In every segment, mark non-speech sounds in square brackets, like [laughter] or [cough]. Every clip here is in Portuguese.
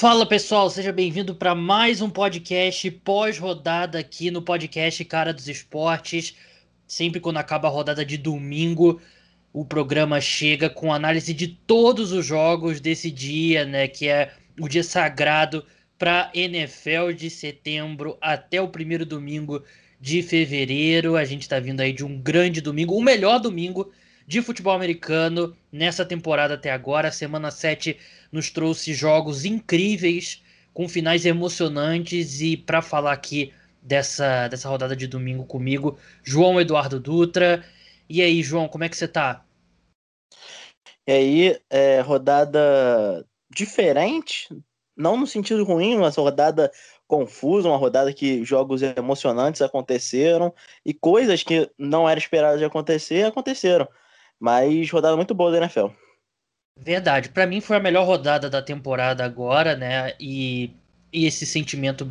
Fala pessoal, seja bem-vindo para mais um podcast pós-rodada aqui no podcast Cara dos Esportes. Sempre quando acaba a rodada de domingo, o programa chega com análise de todos os jogos desse dia, né? Que é o dia sagrado para NFL de setembro até o primeiro domingo de fevereiro. A gente está vindo aí de um grande domingo, o melhor domingo de futebol americano nessa temporada até agora. Semana 7 nos trouxe jogos incríveis, com finais emocionantes. E para falar aqui dessa, dessa rodada de domingo comigo, João Eduardo Dutra. E aí, João, como é que você tá? E aí, é, rodada diferente, não no sentido ruim, mas rodada confusa, uma rodada que jogos emocionantes aconteceram e coisas que não era esperado de acontecer aconteceram. Mas rodada muito boa da NFL. Verdade. Para mim foi a melhor rodada da temporada agora, né? E, e esse sentimento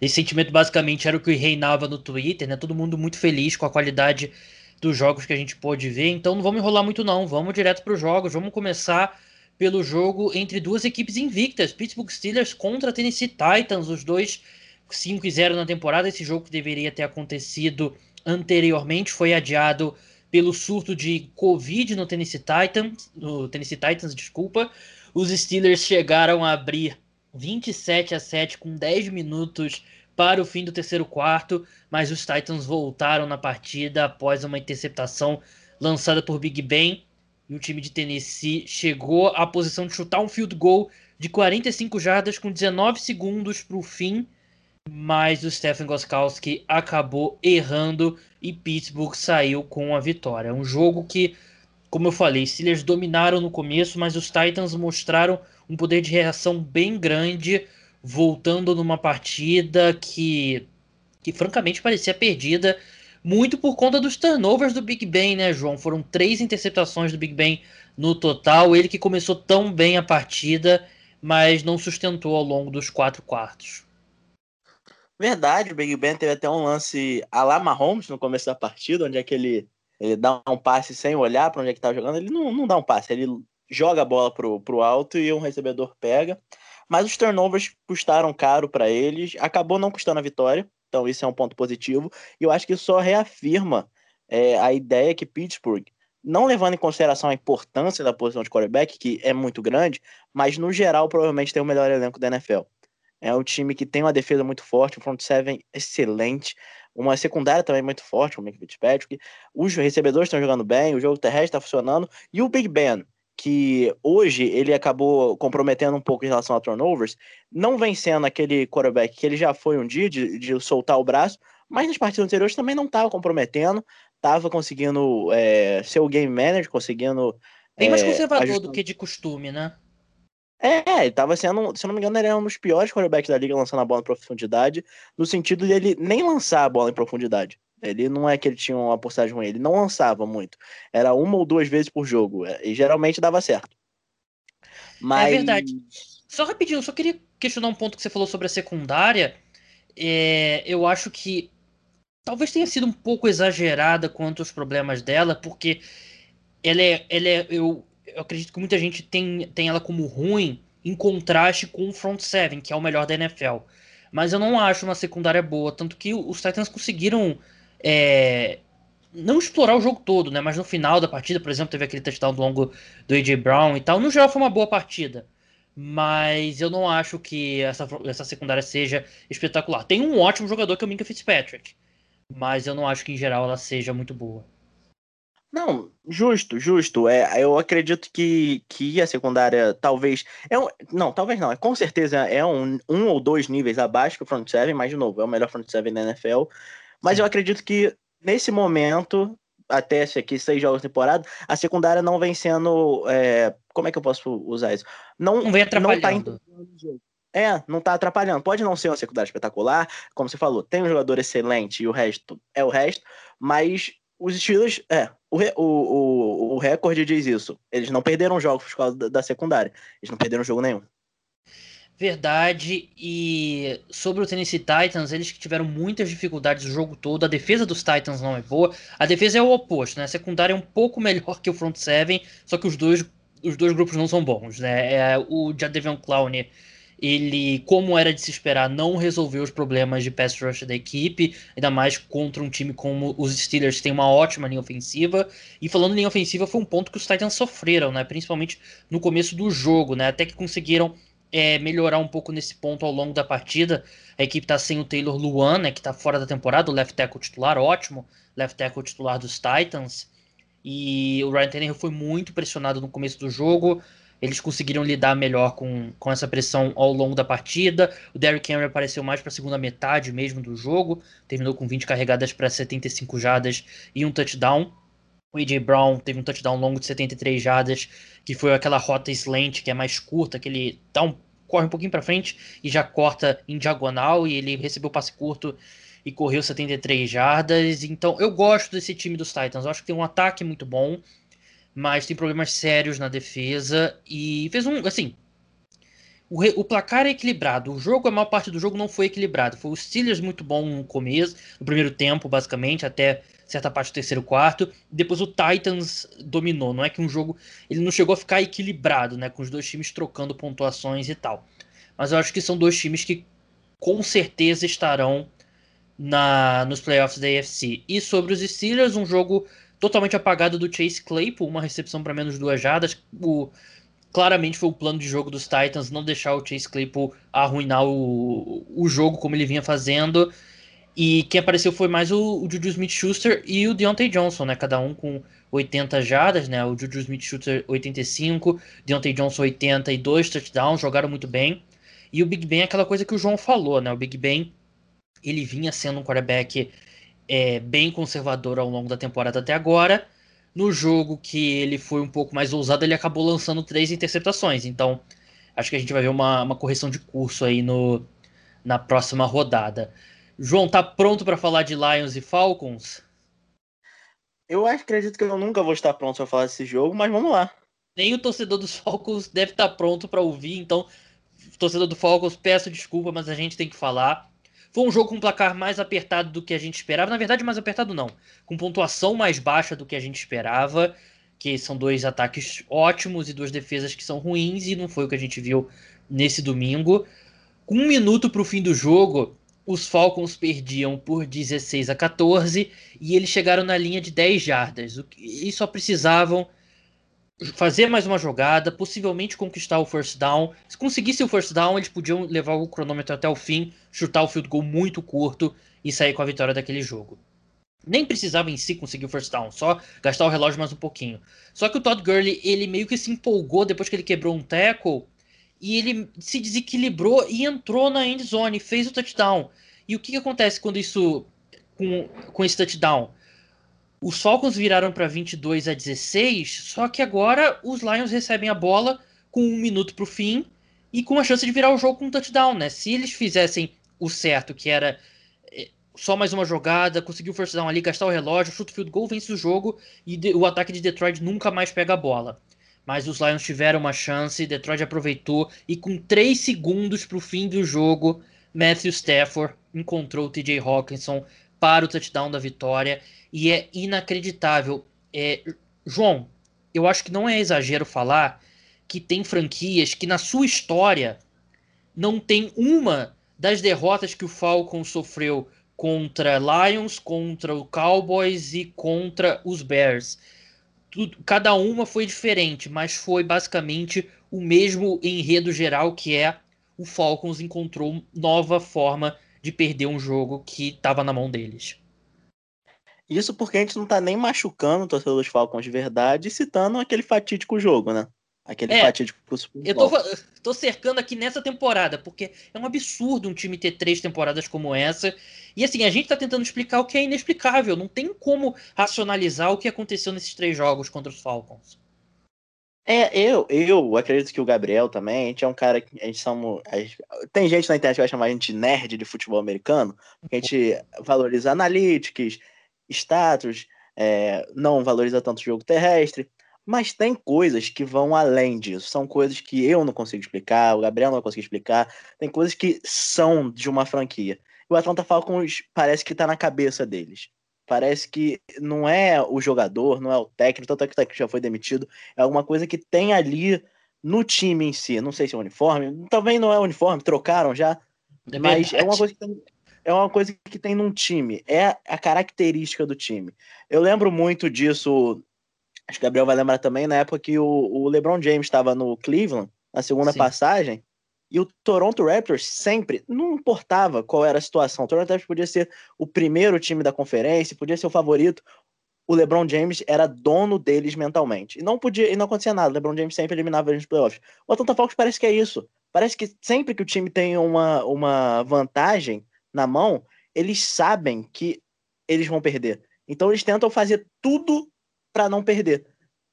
esse sentimento basicamente era o que reinava no Twitter, né? Todo mundo muito feliz com a qualidade dos jogos que a gente pôde ver. Então não vamos enrolar muito não, vamos direto para os jogos. Vamos começar pelo jogo entre duas equipes invictas, Pittsburgh Steelers contra Tennessee Titans, os dois 5 e 0 na temporada. Esse jogo que deveria ter acontecido anteriormente foi adiado pelo surto de Covid no Tennessee Titans, no Tennessee Titans, desculpa. Os Steelers chegaram a abrir 27 a 7 com 10 minutos para o fim do terceiro quarto, mas os Titans voltaram na partida após uma interceptação lançada por Big Ben. E o time de Tennessee chegou à posição de chutar um field goal de 45 jardas com 19 segundos para o fim mas o Stephen Goskowski acabou errando e Pittsburgh saiu com a vitória. Um jogo que, como eu falei, Steelers dominaram no começo, mas os Titans mostraram um poder de reação bem grande, voltando numa partida que, que francamente parecia perdida, muito por conta dos turnovers do Big Ben, né, João? Foram três interceptações do Big Ben no total. Ele que começou tão bem a partida, mas não sustentou ao longo dos quatro quartos. Verdade, o Big Ben teve até um lance a la Mahomes no começo da partida, onde é que ele, ele dá um passe sem olhar para onde é que tá jogando. Ele não, não dá um passe, ele joga a bola pro, pro alto e um recebedor pega. Mas os turnovers custaram caro para eles, acabou não custando a vitória, então isso é um ponto positivo. E eu acho que isso só reafirma é, a ideia que Pittsburgh, não levando em consideração a importância da posição de quarterback, que é muito grande, mas no geral provavelmente tem o melhor elenco da NFL. É um time que tem uma defesa muito forte, um front seven excelente, uma secundária também muito forte, o Mick Fitzpatrick. Os recebedores estão jogando bem, o jogo terrestre está funcionando. E o Big Ben, que hoje ele acabou comprometendo um pouco em relação a turnovers, não vem sendo aquele quarterback que ele já foi um dia de, de soltar o braço, mas nas partidas anteriores também não estava comprometendo, estava conseguindo é, ser o game manager, conseguindo. Bem mais é, conservador do que de costume, né? É, ele tava sendo, se eu não me engano, ele era um dos piores quarterbacks da liga lançando a bola em profundidade, no sentido de ele nem lançar a bola em profundidade. Ele não é que ele tinha uma postagem ruim, ele não lançava muito. Era uma ou duas vezes por jogo, é, e geralmente dava certo. Mas... É verdade. Só rapidinho, só queria questionar um ponto que você falou sobre a secundária. É, eu acho que talvez tenha sido um pouco exagerada quanto aos problemas dela, porque ela é, ela é eu, eu acredito que muita gente tem, tem ela como ruim em contraste com o front seven, que é o melhor da NFL. Mas eu não acho uma secundária boa, tanto que os Titans conseguiram é, não explorar o jogo todo, né? Mas no final da partida, por exemplo, teve aquele touchdown longo do AJ Brown e tal. No geral foi uma boa partida. Mas eu não acho que essa, essa secundária seja espetacular. Tem um ótimo jogador que é o Minka Fitzpatrick. Mas eu não acho que em geral ela seja muito boa. Não, justo, justo. É, eu acredito que, que a secundária talvez. É um, não, talvez não. É, com certeza é um, um ou dois níveis abaixo que o front seven, mas de novo, é o melhor front seven da NFL. Mas Sim. eu acredito que nesse momento, até esse aqui, seis jogos de temporada, a secundária não vem sendo. É, como é que eu posso usar isso? Não, não vem atrapalhando. Não tá é, não tá atrapalhando. Pode não ser uma secundária espetacular, como você falou, tem um jogador excelente e o resto é o resto, mas os Steelers, é, o, o, o, recorde diz isso. Eles não perderam jogos por causa da, da secundária. Eles não perderam jogo nenhum. Verdade. E sobre o Tennessee Titans, eles que tiveram muitas dificuldades o jogo todo. A defesa dos Titans não é boa. A defesa é o oposto, né? A secundária é um pouco melhor que o front seven, só que os dois, os dois grupos não são bons, né? É, o Jadavion Clowney ele, como era de se esperar, não resolveu os problemas de pass rush da equipe, ainda mais contra um time como os Steelers, que tem uma ótima linha ofensiva. E falando em linha ofensiva, foi um ponto que os Titans sofreram, né? Principalmente no começo do jogo, né? Até que conseguiram é, melhorar um pouco nesse ponto ao longo da partida. A equipe está sem o Taylor Luan, né, que está fora da temporada, o left tackle titular, ótimo, left tackle titular dos Titans. E o Ryan Tannehill foi muito pressionado no começo do jogo. Eles conseguiram lidar melhor com, com essa pressão ao longo da partida. O Derrick Henry apareceu mais para a segunda metade mesmo do jogo. Terminou com 20 carregadas para 75 jardas e um touchdown. O A.J. Brown teve um touchdown longo de 73 jardas, que foi aquela rota slant, que é mais curta, que ele dá um, corre um pouquinho para frente e já corta em diagonal, e ele recebeu passe curto e correu 73 jardas. Então eu gosto desse time dos Titans. Eu acho que tem um ataque muito bom mas tem problemas sérios na defesa e fez um, assim, o, o, placar é equilibrado. O jogo, a maior parte do jogo não foi equilibrado. Foi o Steelers muito bom no começo, no primeiro tempo, basicamente, até certa parte do terceiro quarto. Depois o Titans dominou. Não é que um jogo ele não chegou a ficar equilibrado, né, com os dois times trocando pontuações e tal. Mas eu acho que são dois times que com certeza estarão na nos playoffs da AFC. E sobre os Steelers, um jogo totalmente apagado do Chase Claypool, uma recepção para menos duas jardas. O, claramente foi o plano de jogo dos Titans não deixar o Chase Claypool arruinar o, o jogo como ele vinha fazendo. E quem apareceu foi mais o, o Juju Smith-Schuster e o Deontay Johnson, né? Cada um com 80 jardas, né? O Juju Smith-Schuster 85, Deontay Johnson 82 touchdowns, jogaram muito bem. E o Big Ben é aquela coisa que o João falou, né? O Big Ben, ele vinha sendo um quarterback é, bem conservador ao longo da temporada até agora. No jogo que ele foi um pouco mais ousado, ele acabou lançando três interceptações. Então, acho que a gente vai ver uma, uma correção de curso aí no, na próxima rodada. João, tá pronto para falar de Lions e Falcons? Eu acredito que eu nunca vou estar pronto para falar desse jogo, mas vamos lá. Nem o torcedor dos Falcons deve estar pronto para ouvir, então, torcedor do Falcons, peço desculpa, mas a gente tem que falar. Foi um jogo com um placar mais apertado do que a gente esperava. Na verdade, mais apertado não. Com pontuação mais baixa do que a gente esperava. Que são dois ataques ótimos e duas defesas que são ruins. E não foi o que a gente viu nesse domingo. Um minuto para o fim do jogo, os Falcons perdiam por 16 a 14 e eles chegaram na linha de 10 jardas. E só precisavam fazer mais uma jogada, possivelmente conquistar o first down. Se conseguisse o first down, eles podiam levar o cronômetro até o fim, chutar o field goal muito curto e sair com a vitória daquele jogo. Nem precisava em si conseguir o first down, só gastar o relógio mais um pouquinho. Só que o Todd Gurley, ele meio que se empolgou depois que ele quebrou um tackle e ele se desequilibrou e entrou na end zone, fez o touchdown. E o que, que acontece quando isso com, com esse touchdown? Os Falcons viraram para 22 a 16, só que agora os Lions recebem a bola com um minuto para o fim e com a chance de virar o jogo com um touchdown, né? Se eles fizessem o certo, que era eh, só mais uma jogada, conseguir o first down ali, gastar o relógio, chuta o field goal, vence o jogo e o ataque de Detroit nunca mais pega a bola. Mas os Lions tiveram uma chance, Detroit aproveitou e com 3 segundos para o fim do jogo, Matthew Stafford encontrou o TJ Hawkinson para o touchdown da vitória e é inacreditável. É, João, eu acho que não é exagero falar que tem franquias que na sua história não tem uma das derrotas que o Falcon sofreu contra Lions, contra o Cowboys e contra os Bears. Tudo, cada uma foi diferente, mas foi basicamente o mesmo enredo geral que é o Falcons encontrou nova forma de perder um jogo que estava na mão deles. Isso porque a gente não tá nem machucando o torcedor dos Falcons de verdade citando aquele fatídico jogo, né? Aquele é, fatídico Eu tô, tô, cercando aqui nessa temporada, porque é um absurdo um time ter três temporadas como essa. E assim, a gente tá tentando explicar o que é inexplicável. Não tem como racionalizar o que aconteceu nesses três jogos contra os Falcons. É, eu, eu acredito que o Gabriel também, a gente é um cara que a gente somos. A gente, tem gente na internet que vai chamar a gente nerd de futebol americano, porque a gente valoriza analytics, status, é, não valoriza tanto o jogo terrestre, mas tem coisas que vão além disso. São coisas que eu não consigo explicar, o Gabriel não consegue explicar, tem coisas que são de uma franquia. O Atlanta Falcons parece que tá na cabeça deles. Parece que não é o jogador, não é o técnico, tanto é que o técnico já foi demitido, é alguma coisa que tem ali no time em si. Não sei se é uniforme, também não é uniforme, trocaram já. É mas é uma coisa que tem, é uma coisa que tem num time, é a característica do time. Eu lembro muito disso, acho que o Gabriel vai lembrar também, na época que o, o LeBron James estava no Cleveland, na segunda Sim. passagem, e o Toronto Raptors sempre, não importava qual era a situação, o Toronto Raptors podia ser o primeiro time da conferência, podia ser o favorito, o LeBron James era dono deles mentalmente. E não podia, e não acontecia nada. O LeBron James sempre eliminava eles nos playoffs. O Atlanta Falcons parece que é isso. Parece que sempre que o time tem uma, uma vantagem na mão, eles sabem que eles vão perder. Então eles tentam fazer tudo para não perder.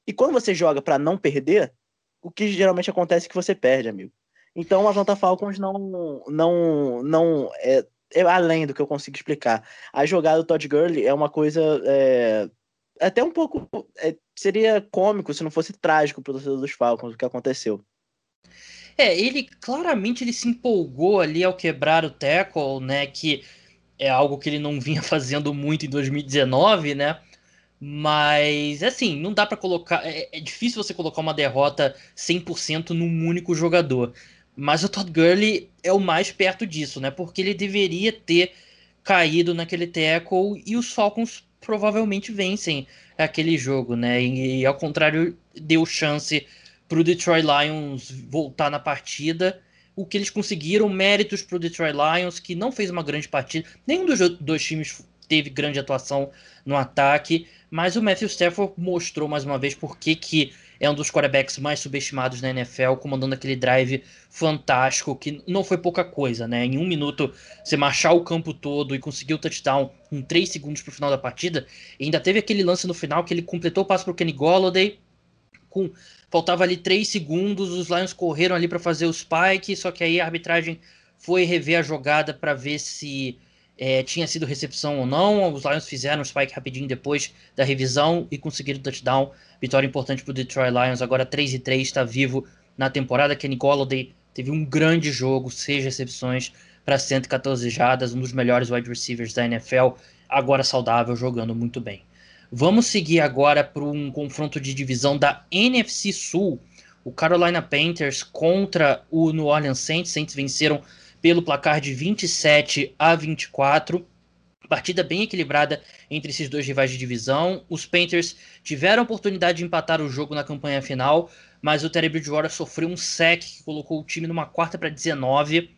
E quando você joga para não perder, o que geralmente acontece é que você perde, amigo. Então o Atlanta Falcons não não não é, é além do que eu consigo explicar. A jogada do Todd Gurley é uma coisa é, até um pouco. É, seria cômico se não fosse trágico para o torcedor dos Falcons o que aconteceu. É, ele claramente ele se empolgou ali ao quebrar o tackle, né? Que é algo que ele não [laughs] vinha fazendo muito em 2019, né? Mas, assim, não dá para colocar. É, é, difícil você colocar uma derrota 100% num único jogador. Mas o Todd Gurley é o mais perto disso, né? Porque ele deveria ter caído naquele tackle e os Falcons provavelmente vencem aquele jogo, né? E, e ao contrário, deu chance para o Detroit Lions voltar na partida. O que eles conseguiram, méritos para o Detroit Lions, que não fez uma grande partida. Nenhum dos dois times teve grande atuação no ataque, mas o Matthew Stafford mostrou mais uma vez por que, que é um dos quarterbacks mais subestimados na NFL, comandando aquele drive fantástico, que não foi pouca coisa, né? Em um minuto, você marchar o campo todo e conseguir o touchdown com 3 segundos pro final da partida. E ainda teve aquele lance no final que ele completou o passo pro Kenny Golladay, com faltava ali 3 segundos, os Lions correram ali para fazer o spike, só que aí a arbitragem foi rever a jogada para ver se é, tinha sido recepção ou não. Os Lions fizeram o spike rapidinho depois da revisão e conseguiram o touchdown. Vitória importante para o Detroit Lions. Agora 3 e 3 está vivo na temporada. Kenny Golladay teve um grande jogo, seis recepções para 114 jardas, um dos melhores wide receivers da NFL. Agora saudável, jogando muito bem. Vamos seguir agora para um confronto de divisão da NFC Sul. O Carolina Panthers contra o New Orleans Saints. Saints venceram pelo placar de 27 a 24. Partida bem equilibrada entre esses dois rivais de divisão. Os Panthers tiveram a oportunidade de empatar o jogo na campanha final, mas o Terry Bridgewater sofreu um sec que colocou o time numa quarta para 19.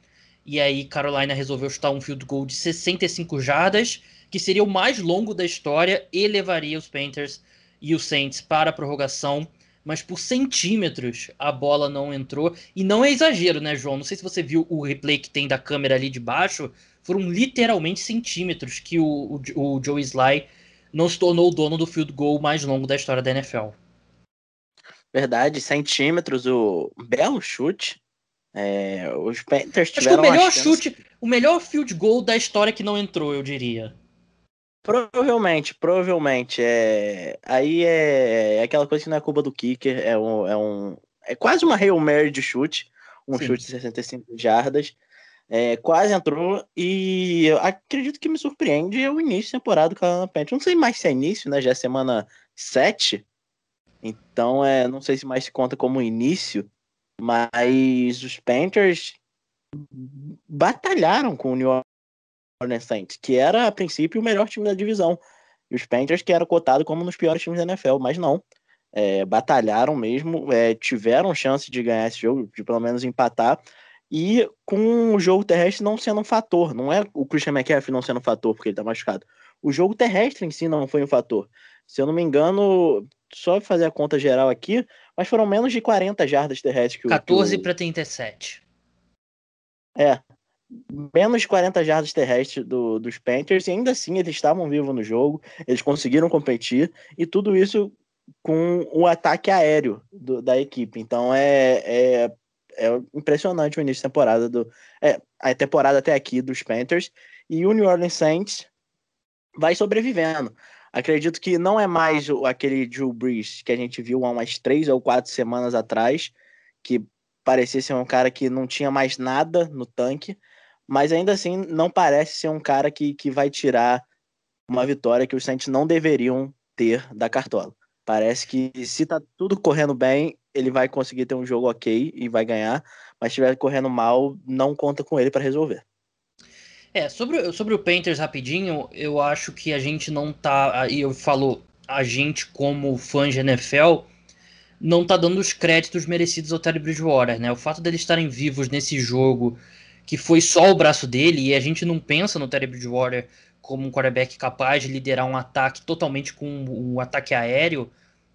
E aí Carolina resolveu chutar um field goal de 65 jardas, que seria o mais longo da história e levaria os Panthers e os Saints para a prorrogação mas por centímetros a bola não entrou. E não é exagero, né, João? Não sei se você viu o replay que tem da câmera ali de baixo. Foram literalmente centímetros que o, o, o Joe Sly não se tornou o dono do field goal mais longo da história da NFL. Verdade, centímetros, o belo chute. É, os Panthers tiveram Acho que o melhor chute, o melhor field goal da história que não entrou, eu diria. Provavelmente, provavelmente. É... Aí é... é aquela coisa que não é culpa do kicker, é um. É, um... é quase uma Hail Mary de chute. Um Sim. chute de 65 jardas. É, quase entrou e eu acredito que me surpreende o início da temporada do Carolina Panthers. Não sei mais se é início, né? Já é semana 7. Então, é, não sei se mais se conta como início, mas os Panthers batalharam com o New Orleans Saints, que era a princípio o melhor time da divisão. E os Panthers, que era cotado como um dos piores times da NFL, mas não. É, batalharam mesmo, é, tiveram chance de ganhar esse jogo, de pelo menos empatar. E com o jogo terrestre não sendo um fator, não é o Christian McCaffrey não sendo um fator porque ele tá machucado. O jogo terrestre em si não foi um fator. Se eu não me engano, só fazer a conta geral aqui, mas foram menos de 40 jardas terrestres que o. 14 para 37. É, menos de 40 jardas terrestres do, dos Panthers, e ainda assim eles estavam vivos no jogo, eles conseguiram competir, e tudo isso com o ataque aéreo do, da equipe. Então é, é, é, impressionante o início da temporada do. É, a temporada até aqui dos Panthers. E o New Orleans Saints vai sobrevivendo. Acredito que não é mais aquele Drew Brees que a gente viu há umas três ou quatro semanas atrás, que parecia ser um cara que não tinha mais nada no tanque mas ainda assim não parece ser um cara que, que vai tirar uma vitória que os Saints não deveriam ter da Cartola. Parece que se tá tudo correndo bem, ele vai conseguir ter um jogo ok e vai ganhar, mas estiver correndo mal, não conta com ele para resolver. É, sobre, sobre o Panthers rapidinho, eu acho que a gente não tá. Aí eu falo, a gente, como fã de NFL, não tá dando os créditos merecidos ao Terry Bridgewater, né? O fato deles estarem vivos nesse jogo, que foi só o braço dele, e a gente não pensa no Terry Bridgewater como um quarterback capaz de liderar um ataque totalmente com um ataque aéreo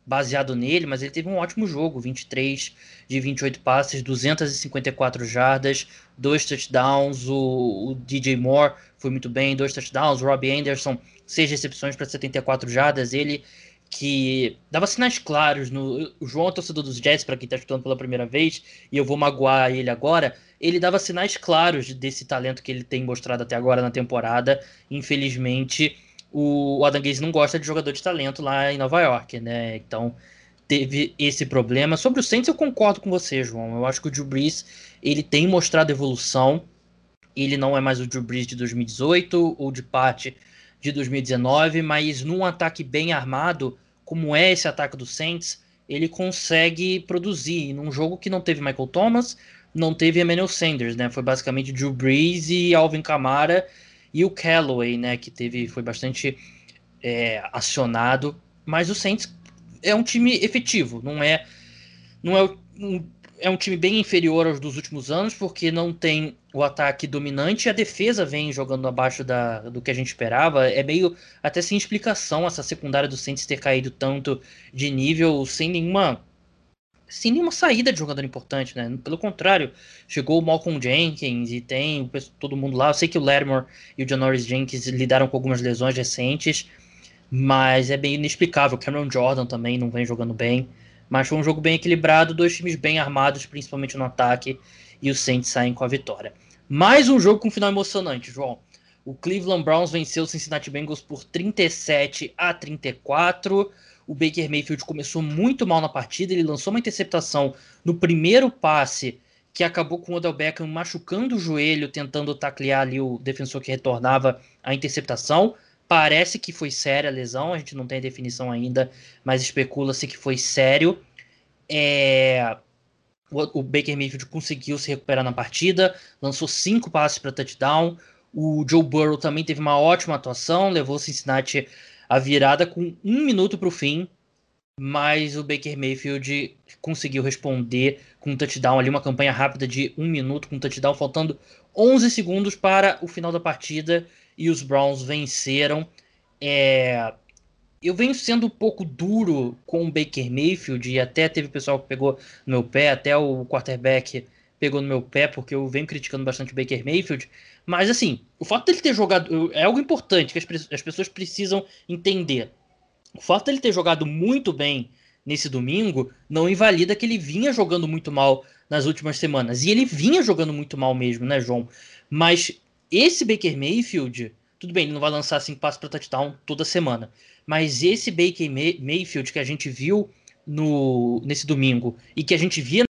baseado nele, mas ele teve um ótimo jogo, 23 de 28 passes, 254 jardas, dois touchdowns, o, o, DJ Moore foi muito bem, dois touchdowns, o Robbie Anderson, seis recepções para 74 jardas, ele que dava sinais claros no o João torcedor dos Jets para quem está escutando pela primeira vez e eu vou magoar ele agora ele dava sinais claros desse talento que ele tem mostrado até agora na temporada infelizmente o Adam Gaze não gosta de jogador de talento lá em Nova York, né? Então teve esse problema. Sobre o Saints eu concordo com você, João. Eu acho que o Drew Brees, ele tem mostrado evolução. Ele não é mais o Drew Brees de 2018 ou de parte de 2019, mas num ataque bem armado, como é esse ataque do Saints, ele consegue produzir. Num jogo que não teve Michael Thomas, não teve Emmanuel Sanders, né? Foi basicamente Drew Brees e Alvin Kamara e o Callaway, né, que teve foi bastante é, acionado, mas o Saints é um time efetivo, não é não é um, é um time bem inferior aos dos últimos anos, porque não tem o ataque dominante e a defesa vem jogando abaixo da, do que a gente esperava. É meio até sem explicação essa secundária do Saints ter caído tanto de nível sem nenhuma sem nenhuma saída de jogador importante, né? Pelo contrário, chegou o Malcolm Jenkins e tem todo mundo lá. Eu sei que o Lattimore e o Janoris Jenkins lidaram com algumas lesões recentes, mas é bem inexplicável. Cameron Jordan também não vem jogando bem. Mas foi um jogo bem equilibrado, dois times bem armados, principalmente no ataque, e os Saints saem com a vitória. Mais um jogo com final emocionante, João. O Cleveland Browns venceu o Cincinnati Bengals por 37 a 34 o Baker Mayfield começou muito mal na partida, ele lançou uma interceptação no primeiro passe que acabou com o Odell Beckham machucando o joelho, tentando taclear ali o defensor que retornava a interceptação. Parece que foi séria a lesão, a gente não tem a definição ainda, mas especula-se que foi sério. É... O, Baker Mayfield conseguiu se recuperar na partida, lançou cinco passes para touchdown. O Joe Burrow também teve uma ótima atuação, levou o Cincinnati a virada com um minuto para o fim, mas o Baker Mayfield conseguiu responder com um touchdown ali, uma campanha rápida de um minuto com um touchdown, faltando 11 segundos para o final da partida e os Browns venceram. É... Eu venho sendo um pouco duro com o Baker Mayfield e até teve pessoal que pegou no meu pé, até o quarterback pegou no meu pé, porque eu venho criticando bastante o Baker Mayfield. Mas, assim, o fato dele ter jogado. É algo importante que as, as pessoas precisam entender. O fato dele ter jogado muito bem nesse domingo não invalida que ele vinha jogando muito mal nas últimas semanas. E ele vinha jogando muito mal mesmo, né, João? Mas esse Baker Mayfield, tudo bem, ele não vai lançar cinco passos para touchdown toda semana. Mas esse Baker Mayfield que a gente viu no, nesse domingo e que a gente via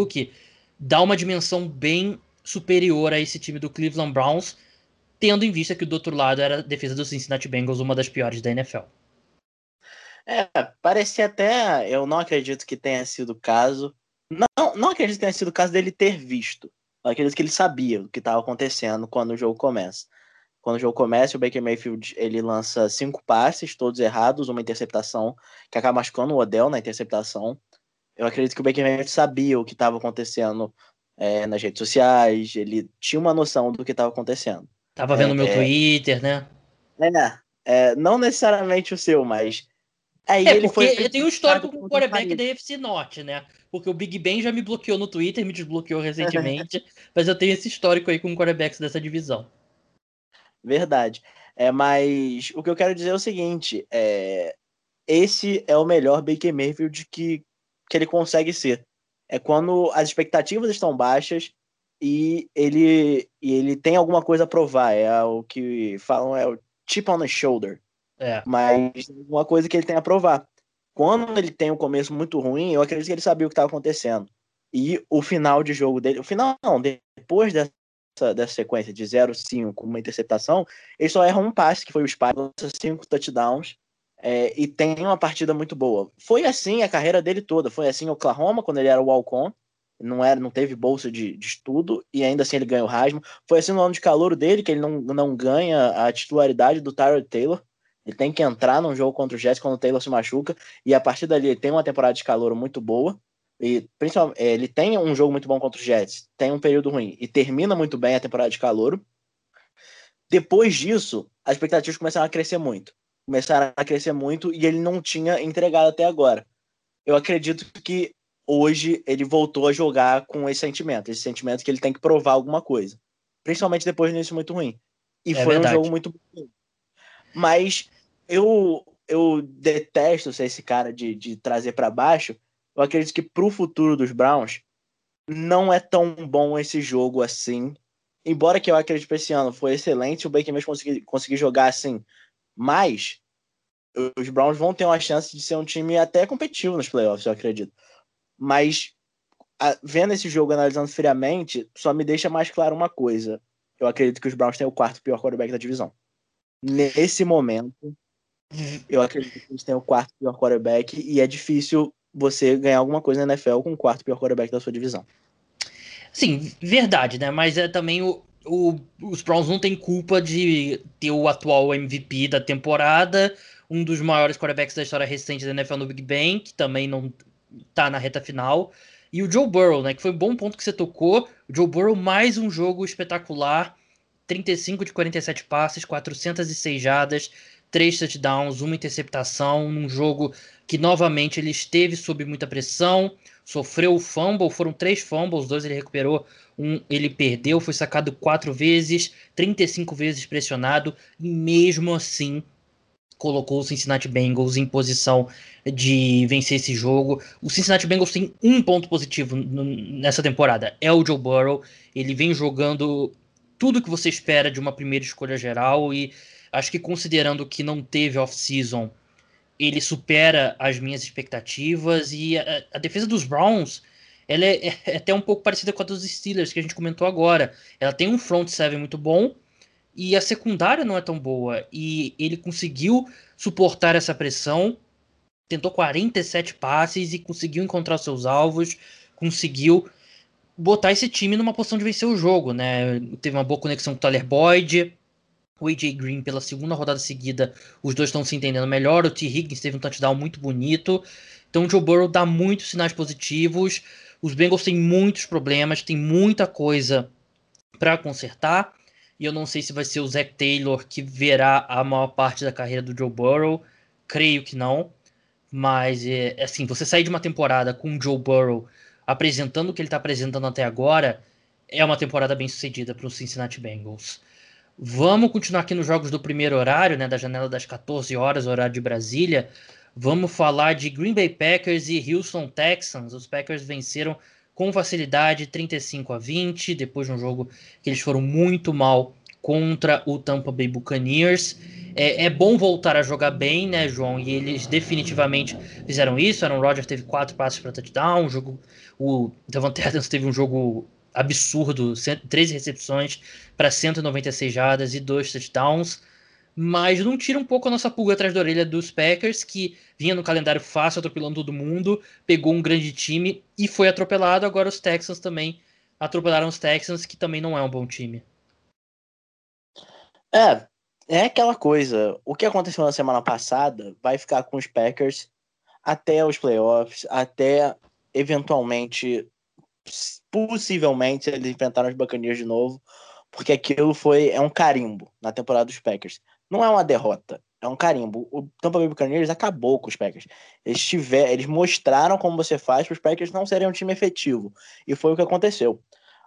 no que dá uma dimensão bem superior a esse time do Cleveland Browns, tendo em vista que do outro lado era a defesa do Cincinnati Bengals, uma das piores da NFL. É, parecia até. Eu não acredito que tenha sido o caso. Não, não acredito que tenha sido o caso dele ter visto. Acredito que ele sabia o que estava acontecendo quando o jogo começa. Quando o jogo começa, o Baker Mayfield ele lança cinco passes, todos errados, uma interceptação que acaba machucando o Odell na interceptação. Eu acredito que o Baker Mayfield sabia o que estava acontecendo é, nas redes sociais, ele tinha uma noção do que estava acontecendo. Tava vendo é, meu é. Twitter, né? É, é, não necessariamente o seu, mas. Aí é, ele porque foi eu tenho um histórico com o quarterback da UFC Norte, né? Porque o Big Ben já me bloqueou no Twitter, me desbloqueou [laughs] recentemente, mas eu tenho esse histórico aí com quarterbacks dessa divisão. Verdade. É, mas o que eu quero dizer é o seguinte: é, esse é o melhor Baker Mayfield que, que ele consegue ser é quando as expectativas estão baixas e ele, e ele tem alguma coisa a provar. É o que falam, é o chip on the shoulder. É. Mas uma coisa que ele tem a provar. Quando ele tem um começo muito ruim, eu acredito que ele sabia o que estava acontecendo. E o final de jogo dele, o final não, depois dessa, dessa sequência de 0-5 com uma interceptação, ele só erra um passe, que foi o Spy, cinco touchdowns. é, e tem uma partida muito boa. Foi assim a carreira dele toda. Foi assim o Oklahoma, quando ele era o Walcon, não era, não teve bolsa de, de, estudo e ainda assim ele ganhou o Heisman. Foi assim no ano de calor dele que ele não, não ganha a titularidade do Tyrod Taylor. Ele tem que entrar num jogo contra o Jets quando o Taylor se machuca e a partir dali ele tem uma temporada de calor muito boa. E principalmente é, ele tem um jogo muito bom contra os Jets, tem um período ruim e termina muito bem a temporada de calor. Depois disso, as expectativas começaram a crescer muito. Começaram a crescer muito e ele não tinha entregado até agora. Eu acredito que hoje ele voltou a jogar com esse sentimento, esse sentimento que ele tem que provar alguma coisa. Principalmente depois do início muito ruim. E é foi verdade. um jogo muito bom. Mas eu, eu detesto ser esse cara de, de trazer para baixo. Eu acredito que pro futuro dos Browns não é tão bom esse jogo assim. Embora que eu acredite que esse ano foi excelente, o Baker mesmo conseguir, conseguir jogar assim. Mas os Browns vão ter uma chance de ser um time até competitivo nos playoffs, eu acredito. Mas a, vendo esse jogo, analisando friamente, só me deixa mais claro uma coisa. Eu acredito que os Browns têm o quarto pior quarterback da divisão. Nesse momento, eu acredito que eles têm o quarto pior quarterback e é difícil você ganhar alguma coisa na NFL com o quarto pior quarterback da sua divisão. Sim, verdade, né? Mas é também o, o, os Browns não têm culpa de ter o atual MVP da temporada, um dos maiores quarterbacks da história recente da NFL no Big Bang, que também não tá na reta final. E o Joe Burrow, né? Que foi um bom ponto que você tocou. O Joe Burrow, mais um jogo espetacular. 35 de 47 passes, 406 jadas, 3 touchdowns, uma interceptação, num jogo que novamente ele esteve sob muita pressão, sofreu o fumble, foram três fumbles, dois ele recuperou, um ele perdeu, foi sacado quatro vezes, 35 vezes pressionado, e mesmo assim colocou o Cincinnati Bengals em posição de vencer esse jogo. O Cincinnati Bengals tem um ponto positivo nessa temporada, é o Joe Burrow. Ele vem jogando tudo que você espera de uma primeira escolha geral e acho que considerando que não teve off-season, ele supera as minhas expectativas e a, a defesa dos Browns ela é, é, até um pouco parecida com a dos Steelers que a gente comentou agora. Ela tem um front seven muito bom, e a secundária não é tão boa. E ele conseguiu suportar essa pressão, tentou 47 passes e conseguiu encontrar seus alvos, conseguiu botar esse time numa posição de vencer o jogo, né? Teve uma boa conexão com o Tyler Boyd, o AJ Green pela segunda rodada seguida, os dois estão se entendendo melhor. O T. Higgins teve um touchdown muito bonito. Então o Joe Burrow dá muitos sinais positivos. Os Bengals têm muitos problemas, tem muita coisa para consertar. E eu não sei se vai ser o Zach Taylor que verá a maior parte da carreira do Joe Burrow. Creio que não. Mas, é, é assim, você sair de uma temporada com o Joe Burrow apresentando o que ele está apresentando até agora, é uma temporada bem sucedida para o Cincinnati Bengals. Vamos continuar aqui nos jogos do primeiro horário, né, da janela das 14 horas, horário de Brasília. Vamos falar de Green Bay Packers e Houston Texans. Os Packers venceram com facilidade, 35 a 20, depois de um jogo que eles foram muito mal contra o Tampa Bay Buccaneers. É, é, bom voltar a jogar bem, né, João? E eles definitivamente fizeram isso. Aaron Rodgers teve quatro passes para touchdown. O jogo, o Devontae Adams teve um jogo absurdo, 13 recepções para 196 jardas e dois touchdowns mas não tira um pouco a nossa pulga atrás da orelha dos Packers, que vinha no calendário fácil, atropelando todo mundo, pegou um grande time e foi atropelado. Agora os Texans também atropelaram os Texans, que também não é um bom time. É, é aquela coisa. O que aconteceu na semana passada vai ficar com os Packers até os playoffs, até eventualmente, possivelmente, eles enfrentaram os Buccaneers de novo, porque aquilo foi é um carimbo na temporada dos Packers não é uma derrota, é um carimbo. O Tampa Bay Buccaneers acabou com os Packers. Eles, tiver, eles mostraram como você faz para os Packers não serem um time efetivo. E foi o que aconteceu.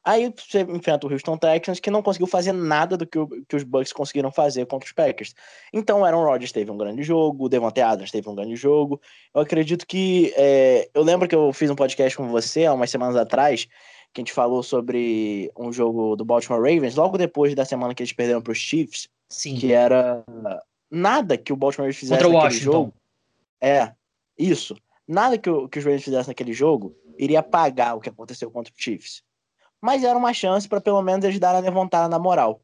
Aí você enfrenta o Houston Texans, que não conseguiu fazer nada do que, o, que os Bucks conseguiram fazer contra os Packers. Então, Aaron Rodgers teve um grande jogo, o Devontae Adams teve um grande jogo. Eu acredito que... É, eu lembro que eu fiz um podcast com você há umas semanas atrás, que a gente falou sobre um jogo do Baltimore Ravens, logo depois da semana que eles perderam para os Chiefs, Sim. Que era nada que o Baltimore Ravens fizesse naquele jogo. É, isso. Nada que, o, que os Ravens fizessem naquele jogo iria pagar o que aconteceu contra o Chiefs. Mas era uma chance para pelo menos eles darem a levantada na moral.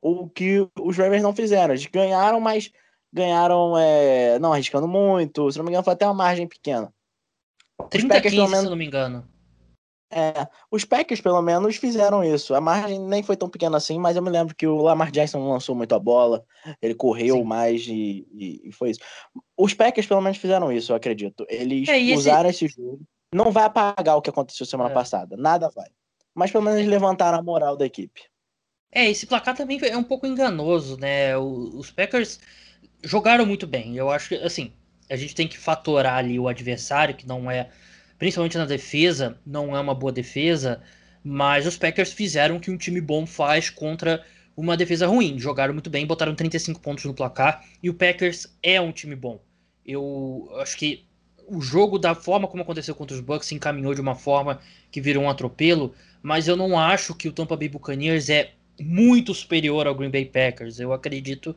O que os Ravens não fizeram. Eles ganharam, mas ganharam é, não arriscando muito. Se não me engano, foi até uma margem pequena. 30 15, menos... se não me engano. É, os Packers, pelo menos, fizeram isso. A margem nem foi tão pequena assim, mas eu me lembro que o Lamar Jackson não lançou muito a bola, ele correu Sim. mais e, e, e, foi isso. Os Packers, pelo menos, fizeram isso, eu acredito. Eles é, usaram esse... esse... jogo. Não vai apagar o que aconteceu semana é. passada, nada vai. Mas pelo menos levantaram a moral da equipe. É, esse placar também é um pouco enganoso, né? Os Packers jogaram muito bem. Eu acho que, assim, a gente tem que fatorar ali o adversário, que não é principalmente na defesa, não é uma boa defesa, mas os Packers fizeram o que um time bom faz contra uma defesa ruim. Jogaram muito bem, botaram 35 pontos no placar e o Packers é um time bom. Eu acho que o jogo, da forma como aconteceu contra os Bucks, se encaminhou de uma forma que virou um atropelo, mas eu não acho que o Tampa Bay Buccaneers é muito superior ao Green Bay Packers. Eu acredito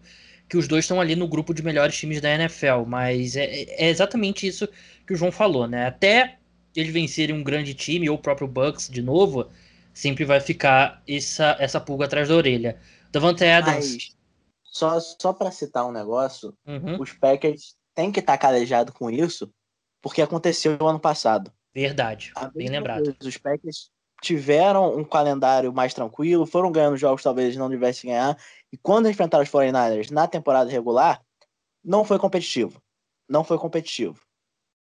que os dois estão ali no grupo de melhores times da NFL, mas é, é exatamente isso que o João falou, né? Até eles vencerem um grande time, ou o próprio Bucks de novo, sempre vai ficar essa, essa pulga atrás da orelha. Davante Adams. Mas, só só para citar um negócio, uhum. os Packers têm que estar calejados com isso, porque aconteceu no ano passado. Verdade, bem lembrado. Coisa, os Packers tiveram um calendário mais tranquilo, foram ganhando jogos talvez não tivessem ganhar, e quando enfrentaram os 49ers na temporada regular, não foi competitivo. Não foi competitivo.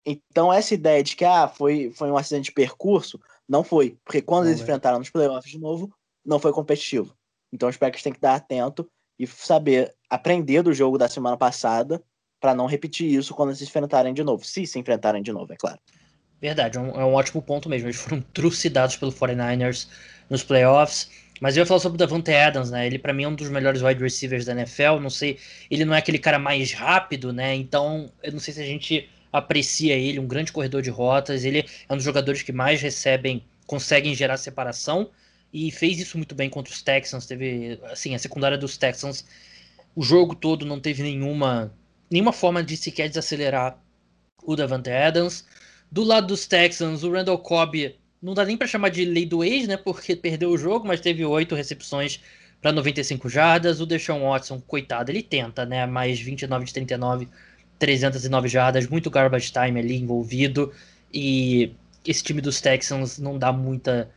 Então, essa ideia de que ah, foi, foi um acidente de percurso, não foi. Porque quando não eles é. enfrentaram nos playoffs de novo, não foi competitivo. Então, os Packers têm que estar atento e saber aprender do jogo da semana passada para não repetir isso quando eles se enfrentarem de novo. Se se enfrentarem de novo, é claro. Verdade, é um, é um ótimo ponto mesmo. Eles foram trucidados pelo 49ers nos playoffs. Mas eu ia falar sobre o Davante Adams, né? Ele para mim é um dos melhores wide receivers da NFL. Não sei, ele não é aquele cara mais rápido, né? Então, eu não sei se a gente aprecia ele, um grande corredor de rotas. Ele é um dos jogadores que mais recebem, conseguem gerar separação e fez isso muito bem contra os Texans. Teve, assim, a secundária dos Texans, o jogo todo não teve nenhuma, nenhuma forma de sequer desacelerar o Davante Adams. Do lado dos Texans, o Randall Cobb não dá nem para chamar de lei do ex, né? Porque [laughs] perdeu o jogo, mas teve oito recepções para 95 jardas. O Deshaun Watson, coitado, ele tenta, né? Mais 29 de 39 309 jardas, muito garbage time ali envolvido. E esse time dos Texans não dá muita.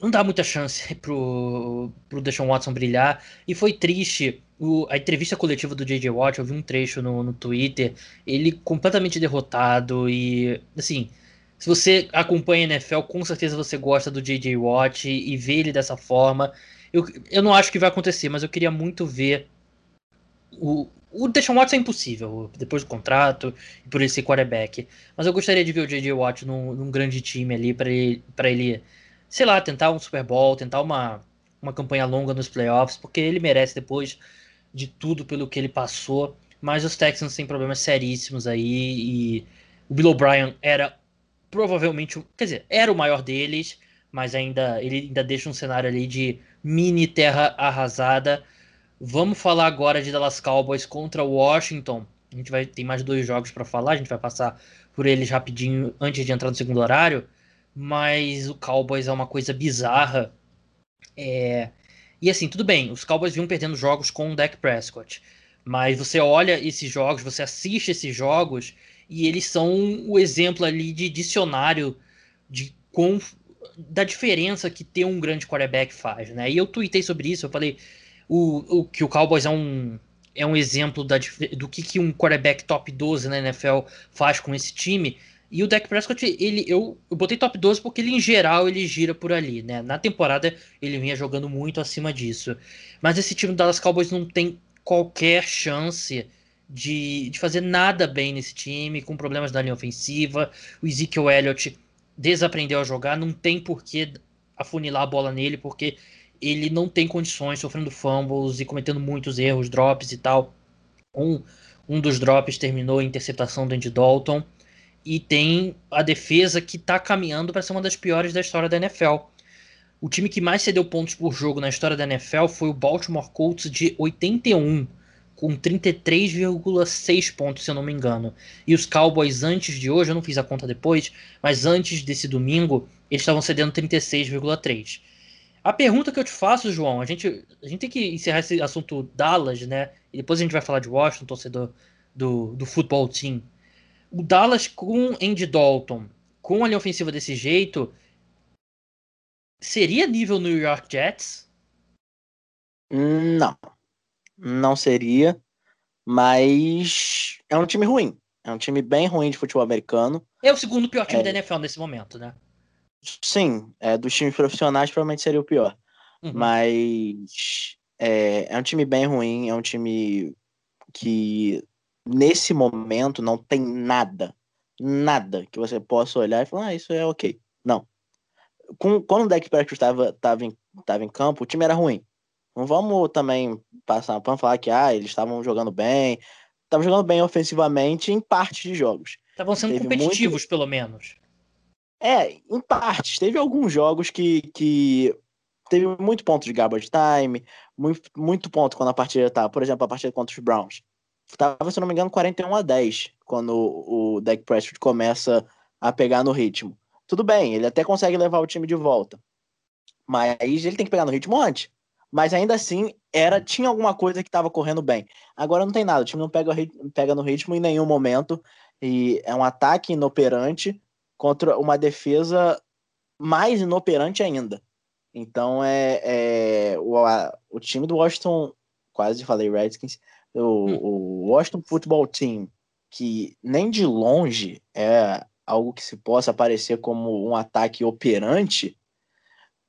Não dá muita chance [laughs] pro, pro Deshaun Watson brilhar. E foi triste o, a entrevista coletiva do J.J. Watt. Eu vi um trecho no, no Twitter. Ele completamente derrotado. E, assim, se você acompanha a NFL, com certeza você gosta do J.J. Watt e, e vê ele dessa forma. Eu, eu não acho que vai acontecer, mas eu queria muito ver o, o Deshaun Watson é impossível, depois do contrato e por ele ser quarterback. Mas eu gostaria de ver o J.J. Watt num, num, grande time ali para ele, ele, sei lá, tentar um Super Bowl, tentar uma, uma campanha longa nos playoffs, porque ele merece depois de tudo pelo que ele passou. Mas os Texans têm problemas seríssimos aí e o Bill O'Brien era provavelmente, quer dizer, era o maior deles, mas ainda ele ainda deixa um cenário ali de mini terra arrasada Vamos falar agora de Dallas Cowboys contra Washington. A gente vai tem mais dois jogos para falar, a gente vai passar por eles rapidinho antes de entrar no segundo horário. Mas o Cowboys é uma coisa bizarra. É... E assim, tudo bem, os Cowboys vinham perdendo jogos com o Dak Prescott. Mas você olha esses jogos, você assiste esses jogos, e eles são o exemplo ali de dicionário de da diferença que ter um grande quarterback faz, né? E eu tuitei sobre isso, eu falei, o, o que o Cowboys é um, é um exemplo da, do que, que um quarterback top 12 na NFL faz com esse time. E o Dak Prescott, ele, eu, eu botei top 12 porque ele, em geral, ele gira por ali, né? Na temporada, ele vinha jogando muito acima disso. Mas esse time do Dallas Cowboys não tem qualquer chance de, de fazer nada bem nesse time, com problemas da linha ofensiva. O Ezekiel Elliott desaprendeu a jogar, não tem por que afunilar a bola nele, porque ele não tem condições, sofrendo fumbles e cometendo muitos erros, drops e tal. Um, um dos drops terminou em interceptação do Andy Dalton. E tem a defesa que está caminhando para ser uma das piores da história da NFL. O time que mais cedeu pontos por jogo na história da NFL foi o Baltimore Colts de 81, com 33,6 pontos, se eu não me engano. E os Cowboys antes de hoje, eu não fiz a conta depois, mas antes desse domingo, eles estavam cedendo 36,3. A pergunta que eu te faço, João, a gente, a gente tem que encerrar esse assunto Dallas, né? E depois a gente vai falar de Washington, torcedor do, do futebol team. O Dallas com Andy Dalton, com a linha ofensiva desse jeito, seria nível New York Jets? Não. Não seria. Mas é um time ruim. É um time bem ruim de futebol americano. É o segundo pior time é. da NFL nesse momento, né? Sim, é, dos times profissionais provavelmente seria o pior. Uhum. Mas é, é um time bem ruim, é um time que nesse momento não tem nada, nada que você possa olhar e falar, ah, isso é ok. Não. Com, quando o deck Prescott estava tava em, tava em campo, o time era ruim. Não vamos também passar para falar que ah, eles estavam jogando bem. Estavam jogando bem ofensivamente em parte de jogos. Estavam sendo Teve competitivos, muito... pelo menos. É, em partes. Teve alguns jogos que, que teve muito ponto de garbage time, muito, muito ponto quando a partida tá. Por exemplo, a partida contra os Browns. Tava, se não me engano, 41 a 10 quando o, Dak Prescott começa a pegar no ritmo. Tudo bem, ele até consegue levar o time de volta. Mas ele tem que pegar no ritmo antes mas ainda assim era tinha alguma coisa que estava correndo bem. Agora não tem nada, o time não pega, pega no ritmo em nenhum momento e é um ataque inoperante contra uma defesa mais inoperante ainda. Então é, é o, a, o time do Washington, quase falei Redskins, o, hum. o Washington Football Team, que nem de longe é algo que se possa parecer como um ataque operante,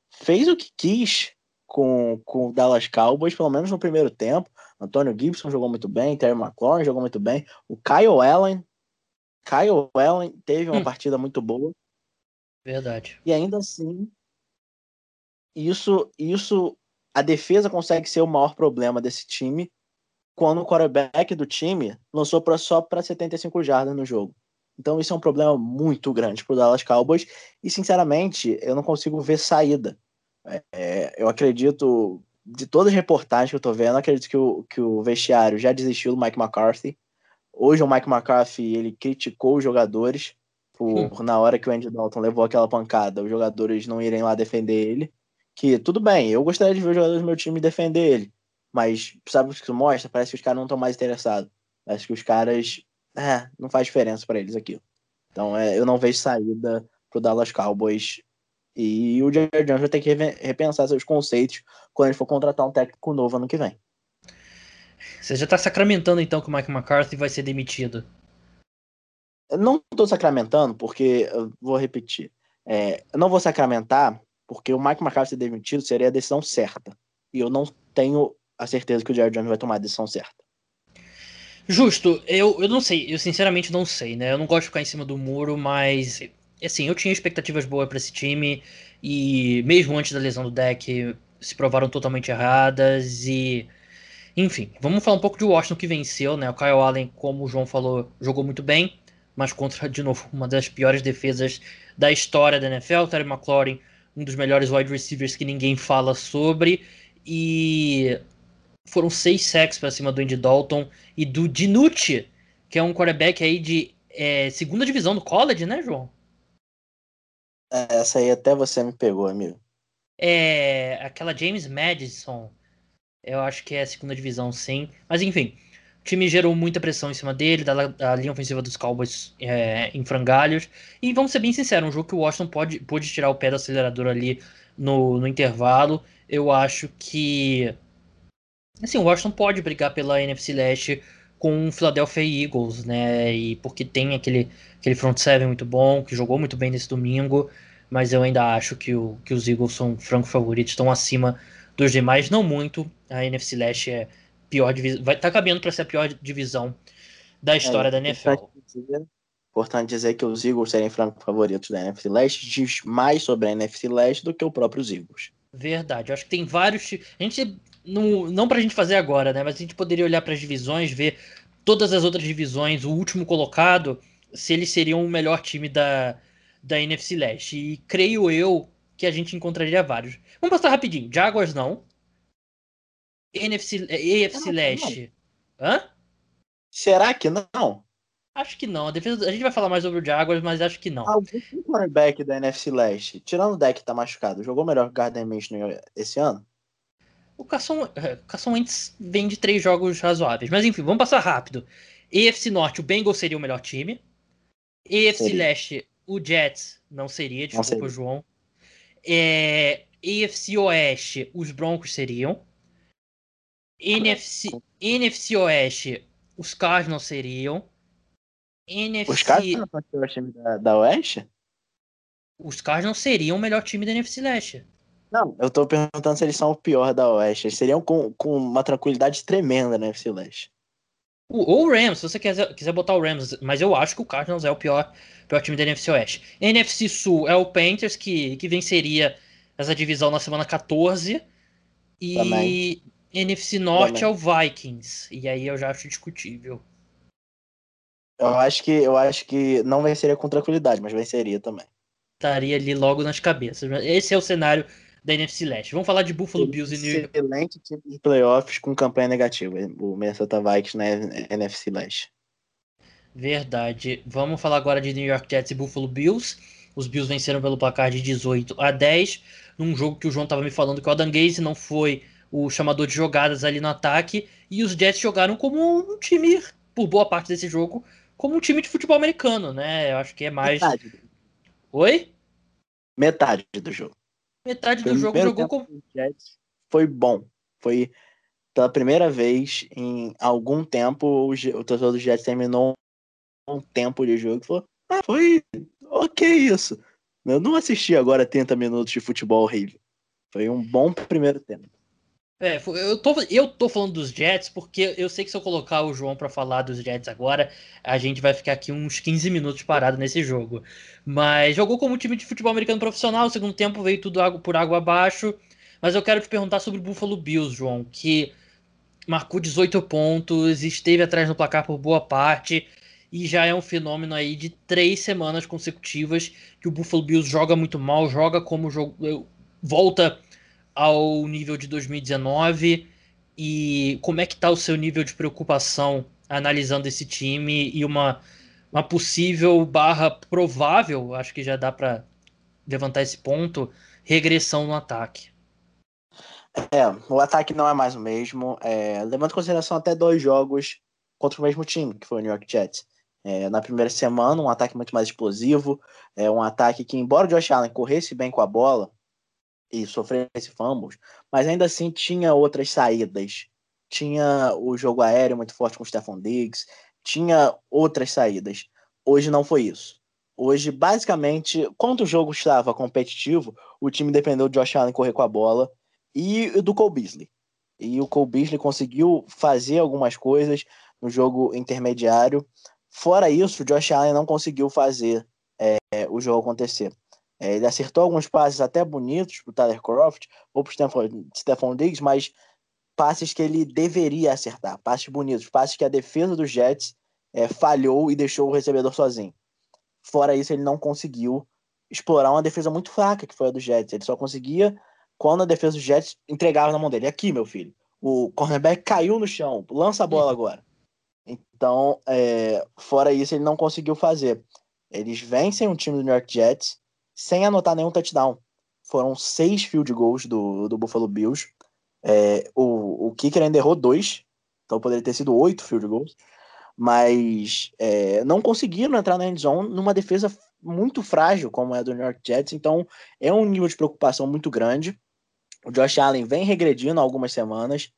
fez o que quis com, com o Dallas Cowboys, pelo menos no primeiro tempo. Antônio Gibson jogou muito bem, Terry McLaurin jogou muito bem. O Kyle Allen, Kyle Allen teve uma hum. partida muito boa. Verdade. E ainda assim, isso, isso, a defesa consegue ser o maior problema desse time quando o quarterback do time lançou pra, só para 75 jardas no jogo. Então isso é um problema muito grande para o Dallas Cowboys e sinceramente eu não consigo ver saída é, eu acredito, de todas as reportagens que eu tô vendo, acredito que o, que o vestiário já desistiu do Mike McCarthy. Hoje o Mike McCarthy ele criticou os jogadores por hum. na hora que o Andy Dalton levou aquela pancada, os jogadores não irem lá defender ele. Que tudo bem, eu gostaria de ver os jogadores do meu time defender ele, mas sabe o que isso mostra? Parece que os caras não estão mais interessados. Parece que os caras. É, não faz diferença para eles aquilo. Então é, eu não vejo saída pro Dallas Cowboys e o Jerry Jones vai ter que repensar seus conceitos quando ele for contratar um técnico novo ano que vem. Você já está sacramentando então que o Mike McCarthy vai ser demitido? Eu não estou sacramentando, porque, vou repetir, é, eu não vou sacramentar, porque o Mike McCarthy ser demitido seria a decisão certa. E eu não tenho a certeza que o Jerry Jones vai tomar a decisão certa. Justo, eu, eu não sei, eu sinceramente não sei, né? Eu não gosto de ficar em cima do muro, mas assim, eu tinha expectativas boas para esse time e mesmo antes da lesão do deck se provaram totalmente erradas e enfim, vamos falar um pouco de Washington que venceu, né? O Kyle Allen, como o João falou, jogou muito bem, mas contra de novo uma das piores defesas da história da NFL, Terry McLaurin, um dos melhores wide receivers que ninguém fala sobre e foram seis sacks para cima do Andy Dalton e do Dinucci, que é um quarterback aí de é, segunda divisão do college, né, João? Essa aí até você me pegou, amigo. É. Aquela James Madison. Eu acho que é a segunda divisão, sim. Mas enfim. O time gerou muita pressão em cima dele, da, da linha ofensiva dos Cowboys é, em frangalhos. E vamos ser bem sinceros, um jogo que o Washington pode, pode tirar o pé do acelerador ali no, no intervalo. Eu acho que. Assim, o Washington pode brigar pela NFC Leste com o Philadelphia Eagles, né? E porque tem aquele, aquele front seven muito bom, que jogou muito bem nesse domingo mas eu ainda acho que, o, que os Eagles são franco favoritos, estão acima dos demais, não muito. A NFC Leste é pior divisão, vai tá cabendo para ser a pior divisão da história é, da NFL. Dizer, importante dizer que os Eagles serem favoritos da NFC Leste diz mais sobre a NFC Leste do que o próprio Eagles. Verdade, eu acho que tem vários. A gente não, não pra gente fazer agora, né? Mas a gente poderia olhar para as divisões, ver todas as outras divisões, o último colocado, se eles seriam o melhor time da, da NFC Leste. E creio eu que a gente encontraria vários. Vamos passar rapidinho. Jaguars não. NFC, AFC não, Leste. Hã? Será que não? Acho que não. A, defesa, a gente vai falar mais sobre o Jaguars, mas acho que não. Algum cornerback da NFC Leste, tirando o deck que tá machucado, jogou melhor que o Gardner Minshew esse ano? O Carson, é, Carson Wentz vem de três jogos razoáveis. Mas enfim, vamos passar rápido. EFC Norte, o Bengals seria o melhor time. EFC seria. Leste, o Jets não seria, desculpa, não João. É, EFC Oeste, os Broncos seriam. NFC, NFC Oeste, os Cardinals seriam. NFC... Os Cardinals não são o time da, da Oeste? Os Cardinals seriam o melhor time da NFC Leste. Não, eu tô perguntando se eles são o pior da Oeste. Eles seriam com, com uma tranquilidade tremenda na NFC Leste. Ou o Rams, se você quiser, quiser botar o Rams, mas eu acho que o Cardinals é o pior, pior time da NFC Oeste. NFC Sul é o Panthers, que, que venceria essa divisão na semana 14. E Também. NFC Norte Também. é o Vikings. E aí eu já acho discutível. Eu acho que eu acho que não venceria com tranquilidade, mas venceria também. Estaria ali logo nas cabeças. Esse é o cenário da NFC Leste. Vamos falar de Buffalo Bills e New York. Excelente time de playoffs com campanha negativa. O Minnesota Vikings na NFC Leste. Verdade. Vamos falar agora de New York Jets e Buffalo Bills. Os Bills venceram pelo placar de 18 a 10, num jogo que o João estava me falando que o Adam Gaze não foi o chamador de jogadas ali no ataque, e os Jets jogaram como um time, por boa parte desse jogo, como um time de futebol americano, né? Eu acho que é mais. Metade. Oi? Metade do jogo. Metade do jogo jogou com. Foi bom. Foi pela primeira vez em algum tempo o, o torcedor do Jets terminou um tempo de jogo e falou: Ah, foi ok isso. Eu não assisti agora 30 minutos de futebol horrível. Foi um bom primeiro tempo. É, eu tô, eu tô falando dos Jets porque eu sei que se eu colocar o João para falar dos Jets agora, a gente vai ficar aqui uns 15 minutos parado nesse jogo. Mas jogou como time de futebol americano profissional, segundo tempo veio tudo por água abaixo. Mas eu quero te perguntar sobre o Buffalo Bills, João, que marcou 18 pontos, esteve atrás no placar por boa parte e já é um fenômeno aí de três semanas consecutivas que o Buffalo Bills joga muito mal, joga como jogo, volta ao nível de 2019 e como é que está o seu nível de preocupação analisando esse time e uma, uma possível barra provável, acho que já dá para levantar esse ponto, regressão no ataque. É, o ataque não é mais o mesmo. É, levando em consideração até dois jogos contra o mesmo time, que foi o New York Jets. É, na primeira semana, um ataque muito mais explosivo, é um ataque que, embora o Josh Allen corresse bem com a bola, e sofresse fumbles, mas ainda assim tinha outras saídas. Tinha o jogo aéreo muito forte com o Stephon Diggs, tinha outras saídas. Hoje não foi isso. Hoje, basicamente, quando o jogo estava competitivo, o time dependeu de Josh Allen correr com a bola e do Cole Beasley. E o Cole Beasley conseguiu fazer algumas coisas no jogo intermediário. Fora isso, o Josh Allen não conseguiu fazer é, o jogo acontecer. É, ele acertou alguns passes até bonitos para o Tyler Croft ou para o Stephon Diggs, mas passes que ele deveria acertar, passes bonitos, passes que a defesa dos Jets é, falhou e deixou o recebedor sozinho. Fora isso, ele não conseguiu explorar uma defesa muito fraca que foi a dos Jets. Ele só conseguia quando a defesa dos Jets entregava na mão dele. Aqui, meu filho, o cornerback caiu no chão, lança a bola agora. Então, é, fora isso, ele não conseguiu fazer. Eles vencem um time do New York Jets sem anotar nenhum touchdown. Foram seis field goals do, do Buffalo Bills. É, o, o kicker ainda errou dois, então poderia ter sido oito field goals. Mas é, não conseguiram entrar na endzone numa defesa muito frágil, como é a do New York Jets. Então é um nível de preocupação muito grande. O Josh Allen vem regredindo há algumas semanas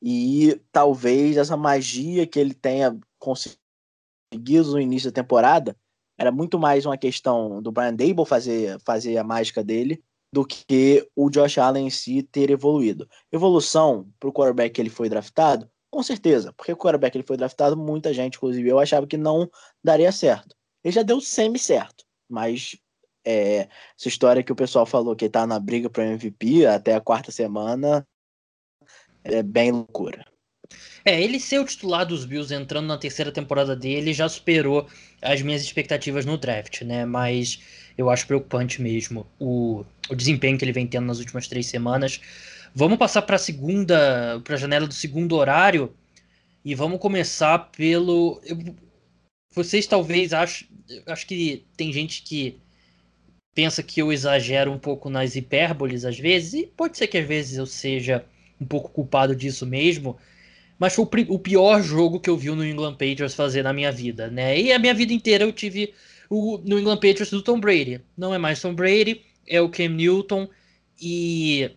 e talvez essa magia que ele tenha conseguido no início da temporada era muito mais uma questão do Brian Dable fazer, fazer a mágica dele do que o Josh Allen em si ter evoluído. Evolução para o quarterback que ele foi draftado, com certeza, porque o quarterback que ele foi draftado, muita gente, inclusive eu, achava que não daria certo. Ele já deu semi-certo, mas é, essa história que o pessoal falou que ele tá na briga para MVP até a quarta semana é bem loucura. É, ele ser o titular dos Bills entrando na terceira temporada dele já superou as minhas expectativas no draft, né? Mas eu acho preocupante mesmo o, o desempenho que ele vem tendo nas últimas três semanas. Vamos passar para a segunda, para a janela do segundo horário e vamos começar pelo. Eu, vocês talvez acham. Acho que tem gente que pensa que eu exagero um pouco nas hipérboles às vezes, e pode ser que às vezes eu seja um pouco culpado disso mesmo, mas foi o, pior jogo que eu vi o New England Patriots fazer na minha vida, né? E a minha vida inteira eu tive o New England Patriots do Tom Brady. Não é mais Tom Brady, é o Cam Newton e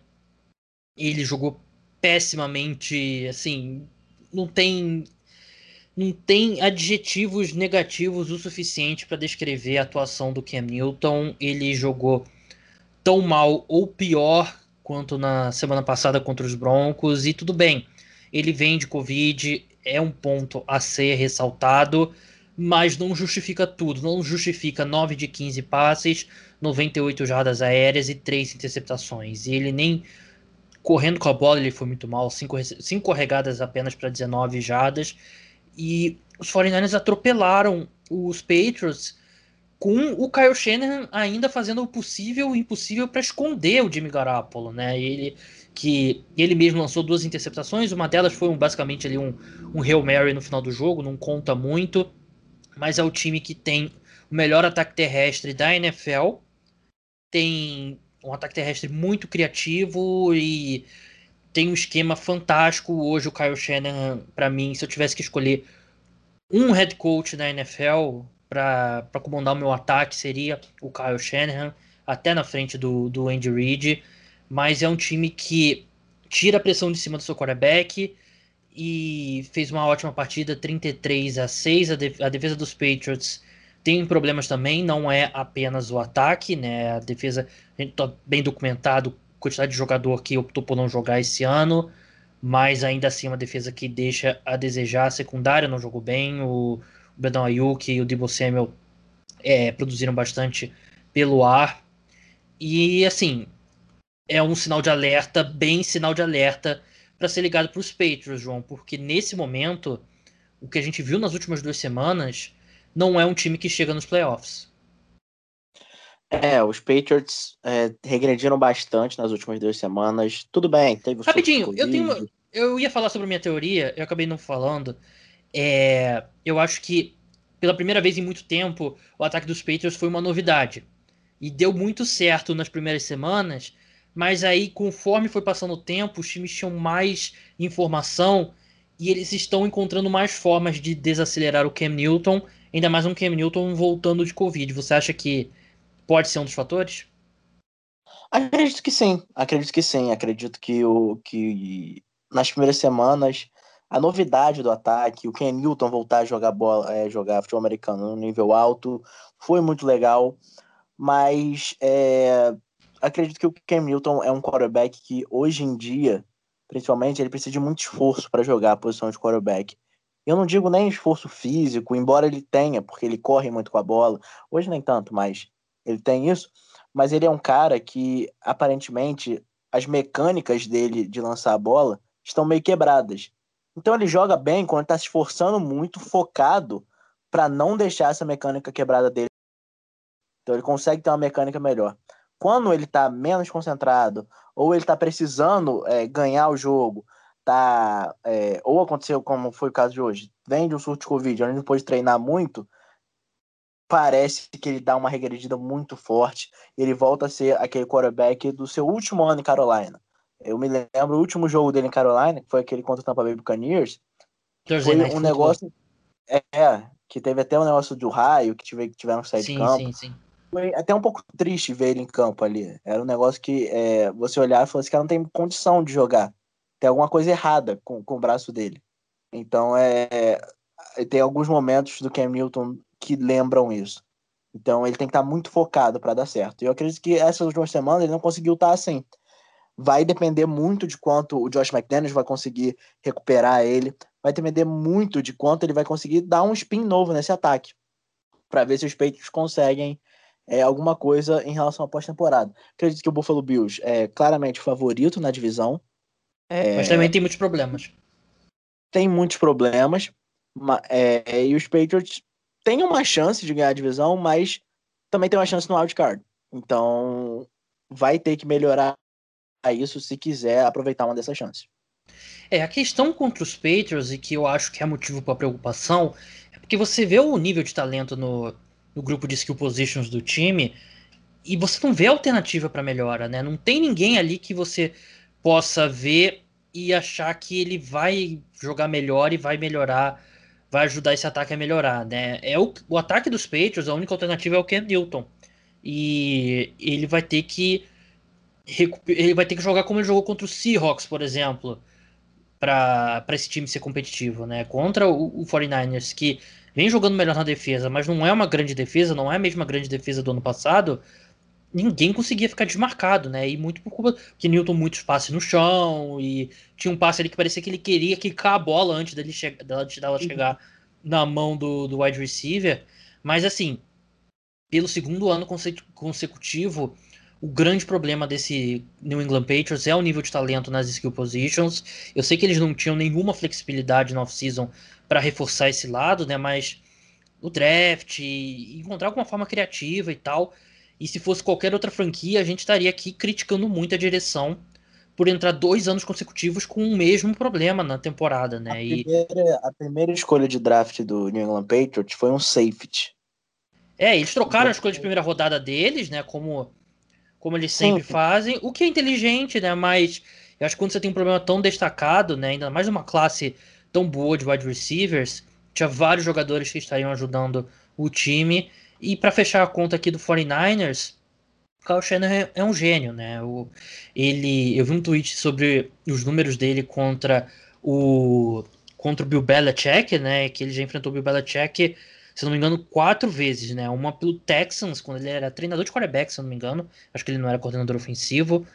ele jogou pessimamente, assim, não tem não tem adjetivos negativos o suficiente para descrever a atuação do Cam Newton. Ele jogou tão mal ou pior quanto na semana passada contra os Broncos e tudo bem. Ele vem de Covid, é um ponto a ser ressaltado, mas não justifica tudo. Não justifica 9 de 15 passes, 98 jardas aéreas e 3 interceptações. E ele nem correndo com a bola ele foi muito mal, 5 corregadas apenas para 19 jardas. E os 49ers atropelaram os Patriots com o Kyle Shanahan ainda fazendo o possível e o impossível para esconder o Jimmy Garoppolo, né? Ele que ele mesmo lançou duas interceptações, uma delas foi um, basicamente ali um, um Hail Mary no final do jogo, não conta muito, mas é o time que tem o melhor ataque terrestre da NFL, tem um ataque terrestre muito criativo e tem um esquema fantástico. Hoje o Kyle Shanahan, para mim, se eu tivesse que escolher um head coach da NFL para comandar o meu ataque, seria o Kyle Shanahan, até na frente do, do Andy Reid. Mas é um time que tira a pressão de cima do seu quarterback e fez uma ótima partida, 33 a 6. A, de, a defesa dos Patriots tem problemas também, não é apenas o ataque, né? A defesa, a gente tá bem documentado quantidade de jogador que optou por não jogar esse ano, mas ainda assim uma defesa que deixa a desejar. A secundária não jogou bem, o, Bedão Ayuk e o Debo Samuel é, produziram bastante pelo ar. E assim, é um sinal de alerta, bem sinal de alerta, para ser ligado para os Patriots, João, porque nesse momento, o que a gente viu nas últimas duas semanas não é um time que chega nos playoffs. É, os Patriots é, regrediram bastante nas últimas duas semanas. Tudo bem, teve o Rapidinho, eu tenho uma, eu ia falar sobre a minha teoria, eu acabei não falando. É, eu acho que pela primeira vez em muito tempo o ataque dos Patriots foi uma novidade e deu muito certo nas primeiras semanas. Mas aí, conforme foi passando o tempo, os times tinham mais informação e eles estão encontrando mais formas de desacelerar o Cam Newton, ainda mais um Cam Newton voltando de Covid. Você acha que pode ser um dos fatores? Acredito que sim, acredito que sim. Acredito que, o, que nas primeiras semanas a novidade do ataque, o Ken Newton voltar a jogar bola, é, jogar futebol americano no nível alto, foi muito legal. Mas é, acredito que o Ken Newton é um quarterback que hoje em dia, principalmente, ele precisa de muito esforço para jogar a posição de quarterback. Eu não digo nem esforço físico, embora ele tenha, porque ele corre muito com a bola. Hoje nem tanto, mas ele tem isso, mas ele é um cara que aparentemente as mecânicas dele de lançar a bola estão meio quebradas. Então ele joga bem quando está se esforçando muito, focado para não deixar essa mecânica quebrada dele. Então ele consegue ter uma mecânica melhor. Quando ele está menos concentrado ou ele está precisando é, ganhar o jogo, tá, é, ou aconteceu como foi o caso de hoje, vem de um surto de Covid, onde ele não pôde treinar muito, parece que ele dá uma regredida muito forte. Ele volta a ser aquele quarterback do seu último ano em Carolina. Eu me lembro o último jogo dele em Carolina, que foi aquele contra o Tampa Bay Buccaneers. Foi um negócio. É, que teve até um negócio do raio, que, tive, que tiveram que sair sim, de campo. Sim, sim. Foi até um pouco triste ver ele em campo ali. Era um negócio que é, você olhar e falar assim, cara não tem condição de jogar. Tem alguma coisa errada com, com o braço dele. Então, é, é tem alguns momentos do Cam Newton que lembram isso. Então ele tem que estar muito focado para dar certo. E eu acredito que essas últimas semanas ele não conseguiu estar assim. Vai depender muito de quanto o Josh McDaniels vai conseguir recuperar ele. Vai depender muito de quanto ele vai conseguir dar um spin novo nesse ataque. Para ver se os Patriots conseguem é, alguma coisa em relação à pós-temporada. Acredito que o Buffalo Bills é claramente favorito na divisão. É... Mas também tem muitos problemas. Tem muitos problemas. É, e os Patriots tem uma chance de ganhar a divisão, mas também tem uma chance no wildcard. Então, vai ter que melhorar isso se quiser aproveitar uma dessas chances. É, a questão contra os Patriots, e que eu acho que é motivo para preocupação, é Porque você vê o nível de talento no, no grupo de skill positions do time e você não vê alternativa para melhora, né? Não tem ninguém ali que você possa ver e achar que ele vai jogar melhor e vai melhorar, vai ajudar esse ataque a melhorar, né? É o, o ataque dos Patriots, a única alternativa é o Ken Newton. E ele vai ter que ele vai ter que jogar como ele jogou contra o Seahawks, por exemplo, para esse time ser competitivo, né? Contra o, o 49ers, que vem jogando melhor na defesa, mas não é uma grande defesa, não é a mesma grande defesa do ano passado, ninguém conseguia ficar desmarcado, né? E muito por culpa que Newton muitos passes no chão e tinha um passe ali que parecia que ele queria quicar a bola antes dele che dela, dela chegar na mão do, do wide receiver. Mas assim, pelo segundo ano consecutivo, o grande problema desse New England Patriots é o nível de talento nas skill positions. Eu sei que eles não tinham nenhuma flexibilidade no off-season para reforçar esse lado, né? Mas o draft, encontrar alguma forma criativa e tal. E se fosse qualquer outra franquia, a gente estaria aqui criticando muito a direção por entrar dois anos consecutivos com o mesmo problema na temporada, né? A, e... primeira, a primeira escolha de draft do New England Patriots foi um safety. É, eles trocaram a escolha de primeira rodada deles, né? Como como eles sempre Sim. fazem, o que é inteligente, né? Mas eu acho que quando você tem um problema tão destacado, né? Ainda mais uma classe tão boa de wide receivers, tinha vários jogadores que estariam ajudando o time. E para fechar a conta aqui do 49ers, o Kyle Shanahan é um gênio, né? O, ele, eu vi um tweet sobre os números dele contra o contra o Bill Belichick, né? Que ele já enfrentou o Bill Belichick se não me engano, quatro vezes, né? Uma pelo Texans, quando ele era treinador de quarterback, se não me engano. Acho que ele não era coordenador ofensivo.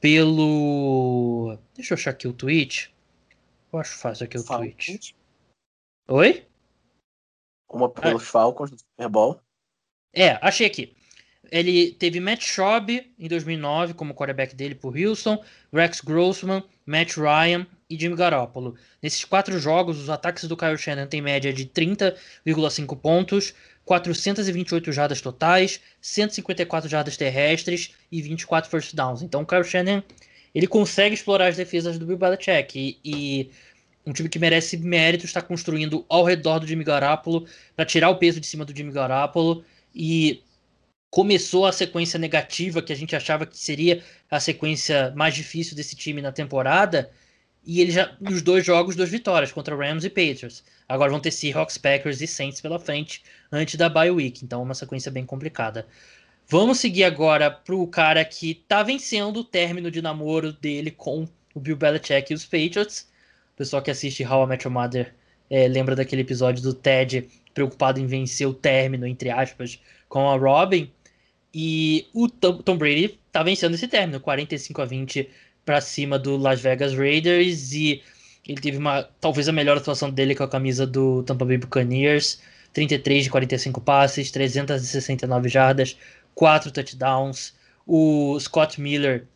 Pelo. Deixa eu achar aqui o tweet. Eu acho fácil aqui o Falcons. tweet. Oi? Uma pelos ah. Falcons do Super Bowl. É, achei aqui. Ele teve Matt Schaub em 2009 como quarterback dele por Houston, Rex Grossman, Matt Ryan e Jimmy Garoppolo. Nesses quatro jogos, os ataques do Kyle Shannon têm média de 30,5 pontos, 428 jardas totais, 154 jardas terrestres e 24 first downs. Então o Kyle Shannon ele consegue explorar as defesas do Bill Belichick e, e um time que merece mérito está construindo ao redor do Jimmy Garoppolo para tirar o peso de cima do Jimmy Garoppolo e começou a sequência negativa que a gente achava que seria a sequência mais difícil desse time na temporada. E ele já, nos dois jogos, duas vitórias contra Rams e Patriots. Agora vão ter Seahawks, Packers e Saints pela frente antes da bye week. Então, é uma sequência bem complicada. Vamos seguir agora pro cara que tá vencendo o término de namoro dele com o Bill Belichick e os Patriots. O pessoal que assiste How I Met Your Mother é, lembra daquele episódio do Ted preocupado em vencer o término, entre aspas, com a Robin. E o Tom Brady tá vencendo esse término, 45 a 20 para cima do Las Vegas Raiders e ele teve uma talvez a melhor atuação dele com a camisa do Tampa Bay Buccaneers, 33 de 45 passes, 369 jardas, 4 touchdowns. O Scott Miller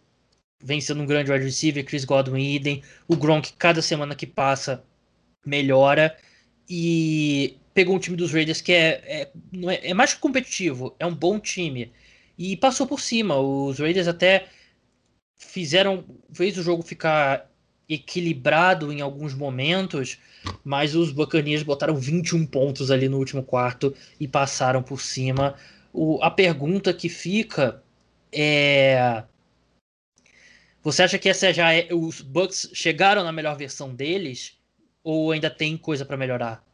vencendo um grande wide receiver, Chris Godwin idem. O Gronk cada semana que passa melhora e pegou um time dos Raiders que é, é, é, é mais competitivo, é um bom time e passou por cima. Os Raiders até fizeram, fez o jogo ficar equilibrado em alguns momentos, mas os Buccaneers botaram 21 pontos ali no último quarto e passaram por cima. O, a pergunta que fica é você acha que essa já é, os Bucks chegaram na melhor versão deles ou ainda tem coisa para melhorar?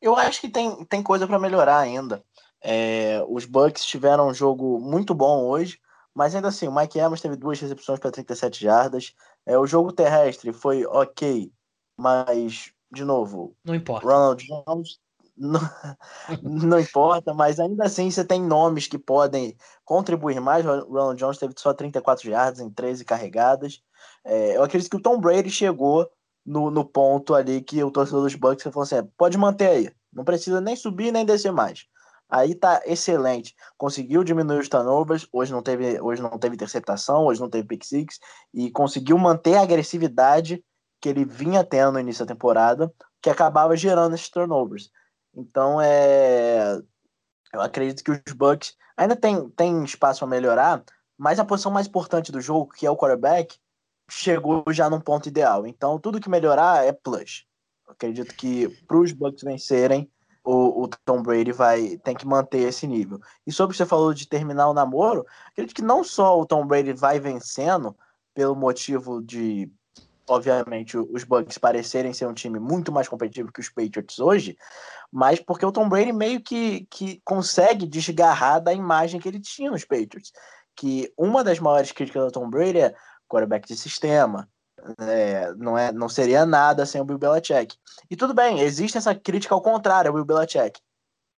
Eu acho que tem, tem coisa para melhorar ainda. É, os Bucks tiveram um jogo muito bom hoje, mas ainda assim, o Mike Evans teve duas recepções para 37 jardas. É, o jogo terrestre foi ok, mas, de novo, não importa. Ronald Jones não, não importa, mas ainda assim você tem nomes que podem contribuir mais. O Ronald Jones teve só 34 jardas em 13 carregadas. É, eu acredito que o Tom Brady chegou no, no ponto ali que o torcedor dos Bucks falou assim: é, pode manter aí, não precisa nem subir nem descer mais. Aí tá excelente. Conseguiu diminuir os turnovers. Hoje não teve, hoje não teve interceptação, hoje não teve pick six e conseguiu manter a agressividade que ele vinha tendo no início da temporada, que acabava gerando esses turnovers. Então é, eu acredito que os Bucks ainda tem, tem espaço para melhorar, mas a posição mais importante do jogo, que é o quarterback, chegou já num ponto ideal. Então tudo que melhorar é plus. Acredito que para os Bucks vencerem, o, o, Tom Brady vai tem que manter esse nível. E sobre o que você falou de terminar o namoro, acredito que não só o Tom Brady vai vencendo pelo motivo de obviamente, os Bucks parecerem ser um time muito mais competitivo que os Patriots hoje, mas porque o Tom Brady meio que, que consegue desgarrar da imagem que ele tinha nos Patriots. Que uma das maiores críticas do Tom Brady é quarterback de sistema, é, não, é, não seria nada sem o Bill Belichick. E tudo bem, existe essa crítica ao contrário ao Bill Belichick,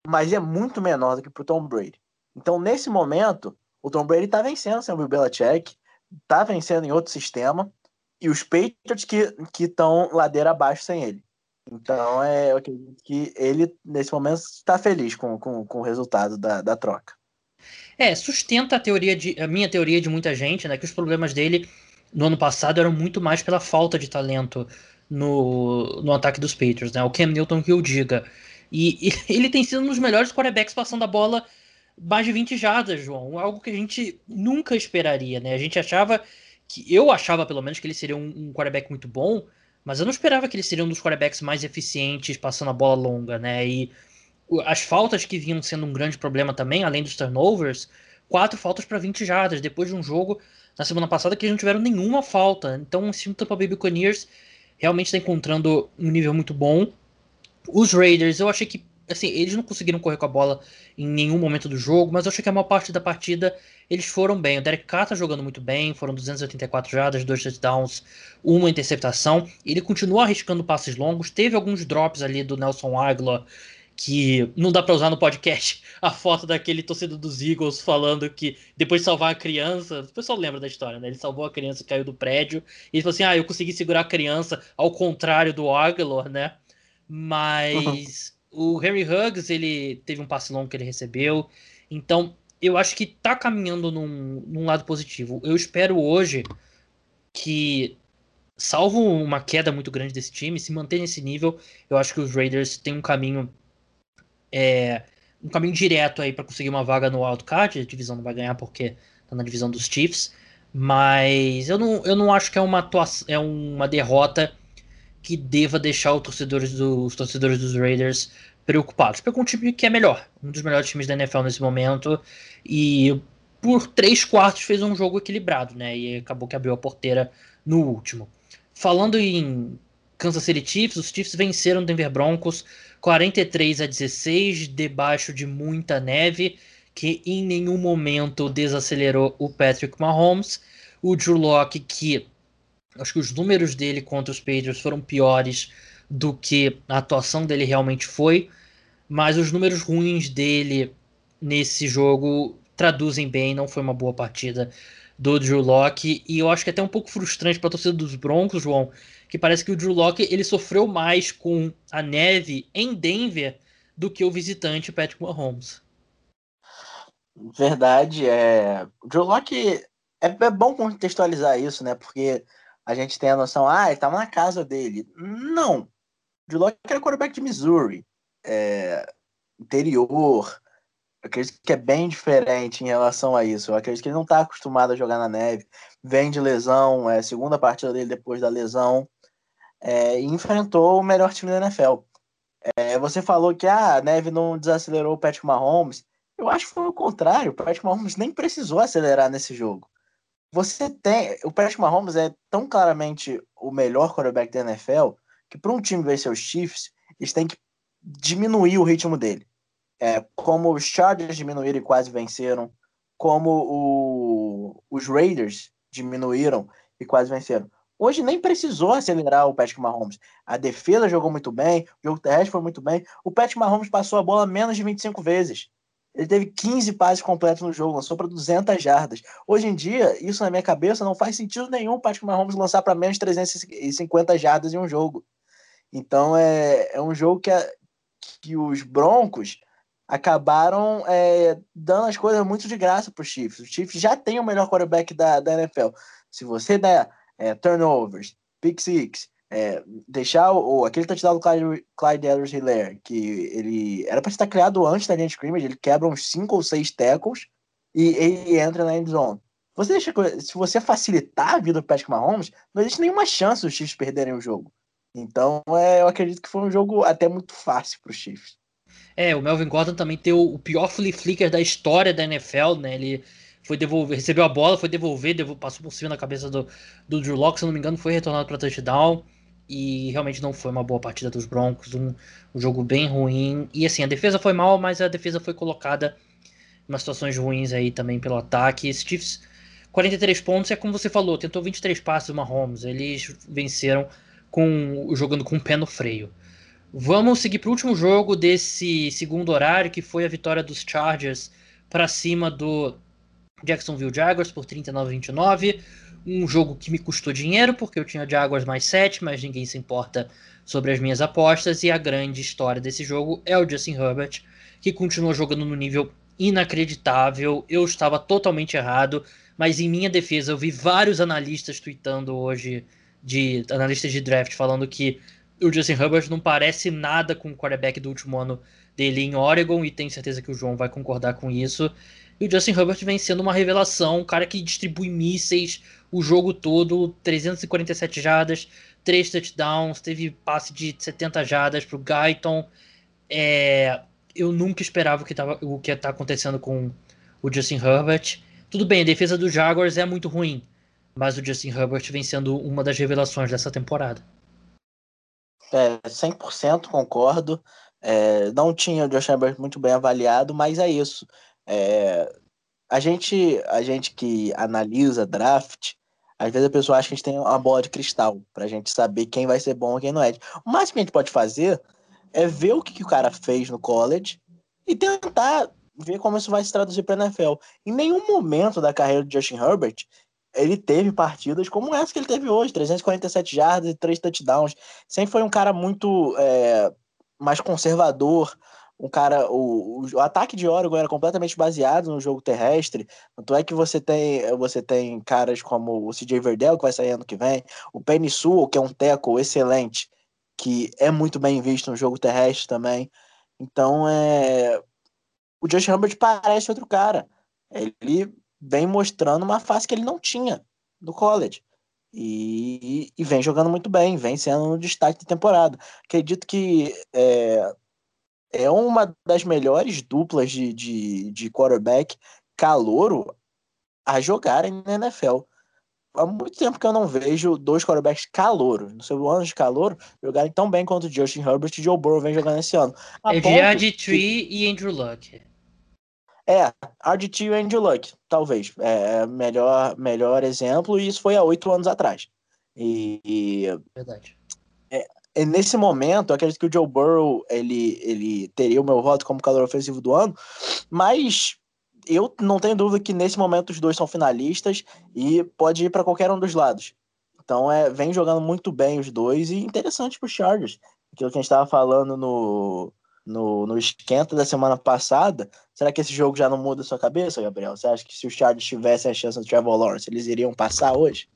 mas é muito menor do que para o Tom Brady. Então, nesse momento, o Tom Brady está vencendo sem o Bill Belichick, está vencendo em outro sistema, e os Patriots que estão ladeira abaixo sem ele. Então, é, eu acredito que ele, nesse momento, está feliz com, com, com o resultado da, da troca. É, sustenta a teoria de a minha teoria de muita gente, né, que os problemas dele no ano passado eram muito mais pela falta de talento no, no ataque dos Patriots, né? O Cam Newton que eu diga. E, e [laughs] ele tem sido um dos melhores quarterbacks passando a bola mais de 20 jardas, João. Algo que a gente nunca esperaria, né? A gente achava que eu achava pelo menos que ele seria um, um quarterback muito bom, mas eu não esperava que ele seria um dos quarterbacks mais eficientes passando a bola longa, né? E as faltas que vinham sendo um grande problema também, além dos turnovers, quatro faltas para 20 jardas, depois de um jogo na semana passada que eles não tiveram nenhuma falta. Então, o time do Tampa Bay Buccaneers realmente está encontrando um nível muito bom. Os Raiders, eu achei que assim, eles não conseguiram correr com a bola em nenhum momento do jogo, mas eu achei que a maior parte da partida eles foram bem. O Derek Carr tá jogando muito bem, foram 284 jardas, dois touchdowns, uma interceptação. Ele continua arriscando passes longos, teve alguns drops ali do Nelson Aguilar que não dá para usar no podcast [laughs] a foto daquele torcedor dos Eagles falando que depois de salvar a criança, o pessoal lembra da história, né? Ele salvou a criança, caiu do prédio, e ele falou assim: "Ah, eu consegui segurar a criança ao contrário do Aguilar, né?" Mas uhum. O Henry Huggs, ele teve um passe longo que ele recebeu. Então, eu acho que tá caminhando num, num lado positivo. Eu espero hoje que salvo uma queda muito grande desse time, se manter nesse nível, eu acho que os Raiders têm um caminho é, um caminho direto aí para conseguir uma vaga no wildcard. A divisão não vai ganhar porque tá na divisão dos Chiefs. Mas eu não, eu não acho que é uma, é uma derrota que deva deixar os torcedores, do, os torcedores dos Raiders preocupados. Porque é um time que é melhor, um dos melhores times da NFL nesse momento. E por três quartos fez um jogo equilibrado, né? E acabou que abriu a porteira no último. Falando em Kansas City Chiefs, os Chiefs venceram Denver Broncos 43 a 16, debaixo de muita neve, que em nenhum momento desacelerou o Patrick Mahomes. O Drew Locke, que acho que os números dele contra os Patriots foram piores do que a atuação dele realmente foi, mas os números ruins dele nesse jogo traduzem bem, não foi uma boa partida do Drew Locke, e eu acho que é até um pouco frustrante para a torcida dos Broncos, João, que parece que o Drew Locke ele sofreu mais com a neve em Denver do que o visitante Patrick Mahomes. Verdade, é. O Drew Locke é, é bom contextualizar isso, né? Porque a gente tem a noção, ah, ele estava na casa dele. Não. Drew Locke era quarterback de Missouri, é, interior. Eu acredito que é bem diferente em relação a isso. Eu acredito que ele não está acostumado a jogar na neve. Vem de lesão, é segunda partida dele depois da lesão é, e enfrentou o melhor time da NFL. É, você falou que ah, a neve não desacelerou o Patrick Mahomes. Eu acho que foi o contrário. O Patrick Mahomes nem precisou acelerar nesse jogo. Você tem. O Patrick Mahomes é tão claramente o melhor quarterback da NFL que para um time vencer os Chiefs, eles têm que diminuir o ritmo dele. É, como os Chargers diminuíram e quase venceram, como o, os Raiders diminuíram e quase venceram. Hoje nem precisou acelerar o Patrick Mahomes. A defesa jogou muito bem, o jogo terrestre foi muito bem. O Patrick Mahomes passou a bola menos de 25 vezes. Ele teve 15 passes completos no jogo, lançou para 200 jardas. Hoje em dia, isso na minha cabeça não faz sentido nenhum o Patrick Mahomes lançar para menos de 350 jardas em um jogo. Então é, é um jogo que, a, que os Broncos acabaram é, dando as coisas muito de graça para os Chiefs. Os Chiefs já têm o melhor quarterback da, da NFL. Se você der é, turnovers, pick six, é, deixar o, aquele touchdown do Clyde, Clyde Edwards que ele era para estar criado antes da linha de scrimmage, ele quebra uns 5 ou 6 tackles e ele entra na end zone. Você deixa, se você facilitar a vida do Patrick Mahomes, não existe nenhuma chance dos Chiefs perderem o jogo. Então, é, eu acredito que foi um jogo até muito fácil para os Chiefs. É, o Melvin Gordon também tem o, o pior flea flicker da história da NFL, né? Ele foi devolver, recebeu a bola, foi devolver, passou por cima da cabeça do, do Drew Locke, se não me engano, foi retornado para touchdown. E realmente não foi uma boa partida dos Broncos, um, um, jogo bem ruim. E assim, a defesa foi mal, mas a defesa foi colocada em umas situações ruins aí também pelo ataque. Esse Chiefs, 43 pontos, é como você falou, tentou 23 passes do Mahomes. Eles venceram com jogando com o pé no freio. Vamos seguir para o último jogo desse segundo horário, que foi a vitória dos Chargers para cima do Jacksonville Jaguars por 39 a 29. Um jogo que me custou dinheiro, porque eu tinha Jaguars mais 7, mas ninguém se importa sobre as minhas apostas. E a grande história desse jogo é o Justin Herbert, que continua jogando no nível inacreditável. Eu estava totalmente errado, mas em minha defesa eu vi vários analistas tweetando hoje, de analistas de draft, falando que o Justin Herbert não parece nada com o quarterback do último ano dele em Oregon, e tenho certeza que o João vai concordar com isso. E o Justin Herbert vem sendo uma revelação, um cara que distribui mísseis o jogo todo, 347 jardas, 3 touchdowns, teve passe de 70 jardas para o Guyton. É, eu nunca esperava o que, tava, o que tá acontecendo com o Justin Herbert. Tudo bem, a defesa do Jaguars é muito ruim, mas o Justin Herbert vem sendo uma das revelações dessa temporada. É, 100% concordo. É, não tinha o Josh Herbert muito bem avaliado, mas é isso. É, a gente, a gente que analisa draft, às vezes a pessoa acha que a gente tem uma bola de cristal pra gente saber quem vai ser bom e quem não é. O máximo que a gente pode fazer é ver o que, que o cara fez no college e tentar ver como isso vai se traduzir para NFL. Em nenhum momento da carreira de Justin Herbert ele teve partidas como essa que ele teve hoje, 347 jardas e 3 touchdowns. Sempre foi um cara muito é, mais conservador, um cara. O, o, ataque de Oregon era completamente baseado no jogo terrestre. Tanto é que você tem, você tem caras como o CJ Verdell, que vai sair ano que vem, o Penny Sewell, que é um tackle excelente, que é muito bem visto no jogo terrestre também. Então é. O Josh Herbert parece outro cara. Ele vem mostrando uma face que ele não tinha no college. E, e vem jogando muito bem, vem sendo um destaque da temporada. Acredito que é, é uma das melhores duplas de, de, de quarterback calouro a jogarem na NFL. Há muito tempo que eu não vejo dois quarterbacks calouro, no seu ano de calor, jogarem tão bem quanto Justin Herbert e Joe Burrow vem jogando esse ano. A é de Tree e Andrew Luck. É, RG2 e Andrew Luck, talvez. É, é melhor, melhor exemplo, e isso foi há oito anos atrás. E, Verdade. É, nesse momento, eu acredito que o Joe Burrow ele, ele teria o meu voto como calor ofensivo do ano, mas eu não tenho dúvida que nesse momento os dois são finalistas e pode ir para qualquer um dos lados. Então é, vem jogando muito bem os dois e interessante para os Chargers. Aquilo que a gente estava falando no, no, no esquenta da semana passada, será que esse jogo já não muda a sua cabeça, Gabriel? Você acha que se os Chargers tivessem a chance do Trevor Lawrence, eles iriam passar hoje?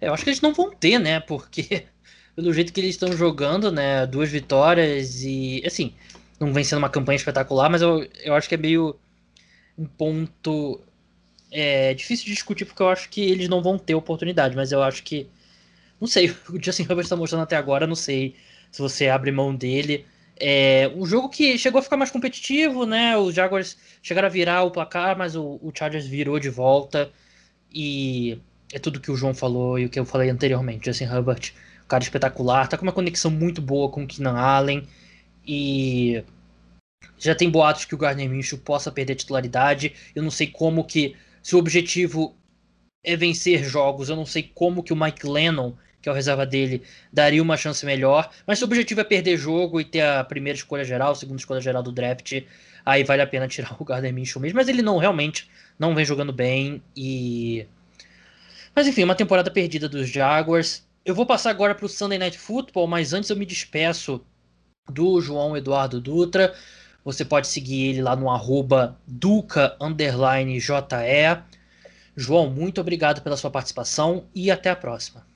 Eu acho que eles não vão ter, né? Porque pelo jeito que eles estão jogando, né? Duas vitórias e assim, não vem sendo uma campanha espetacular, mas eu, eu acho que é meio um ponto é, difícil de discutir porque eu acho que eles não vão ter oportunidade, mas eu acho que não sei, [laughs] o Justin Herbert está mostrando até agora, não sei se você abre mão dele. É um jogo que chegou a ficar mais competitivo, né? Os Jaguars chegaram a virar o placar, mas o, o Chargers virou de volta. E é tudo que o João falou e o que eu falei anteriormente. Justin Herbert, cara espetacular, tá com uma conexão muito boa com o Keenan Allen. E já tem boatos que o Gardner Minshew possa perder titularidade. Eu não sei como que. Se o objetivo é vencer jogos, eu não sei como que o Mike Lennon que é o reserva dele, daria uma chance melhor. Mas se o objetivo é perder jogo e ter a primeira escolha geral, a segunda escolha geral do draft, aí vale a pena tirar [laughs] o Gardner Minshew mesmo. Mas ele não realmente não vem jogando bem e. Mas enfim, uma temporada perdida dos Jaguars. Eu vou passar agora para o Sunday Night Football, mas antes eu me despeço do João Eduardo Dutra. Você pode seguir ele lá no arroba duca__je. João, muito obrigado pela sua participação e até a próxima.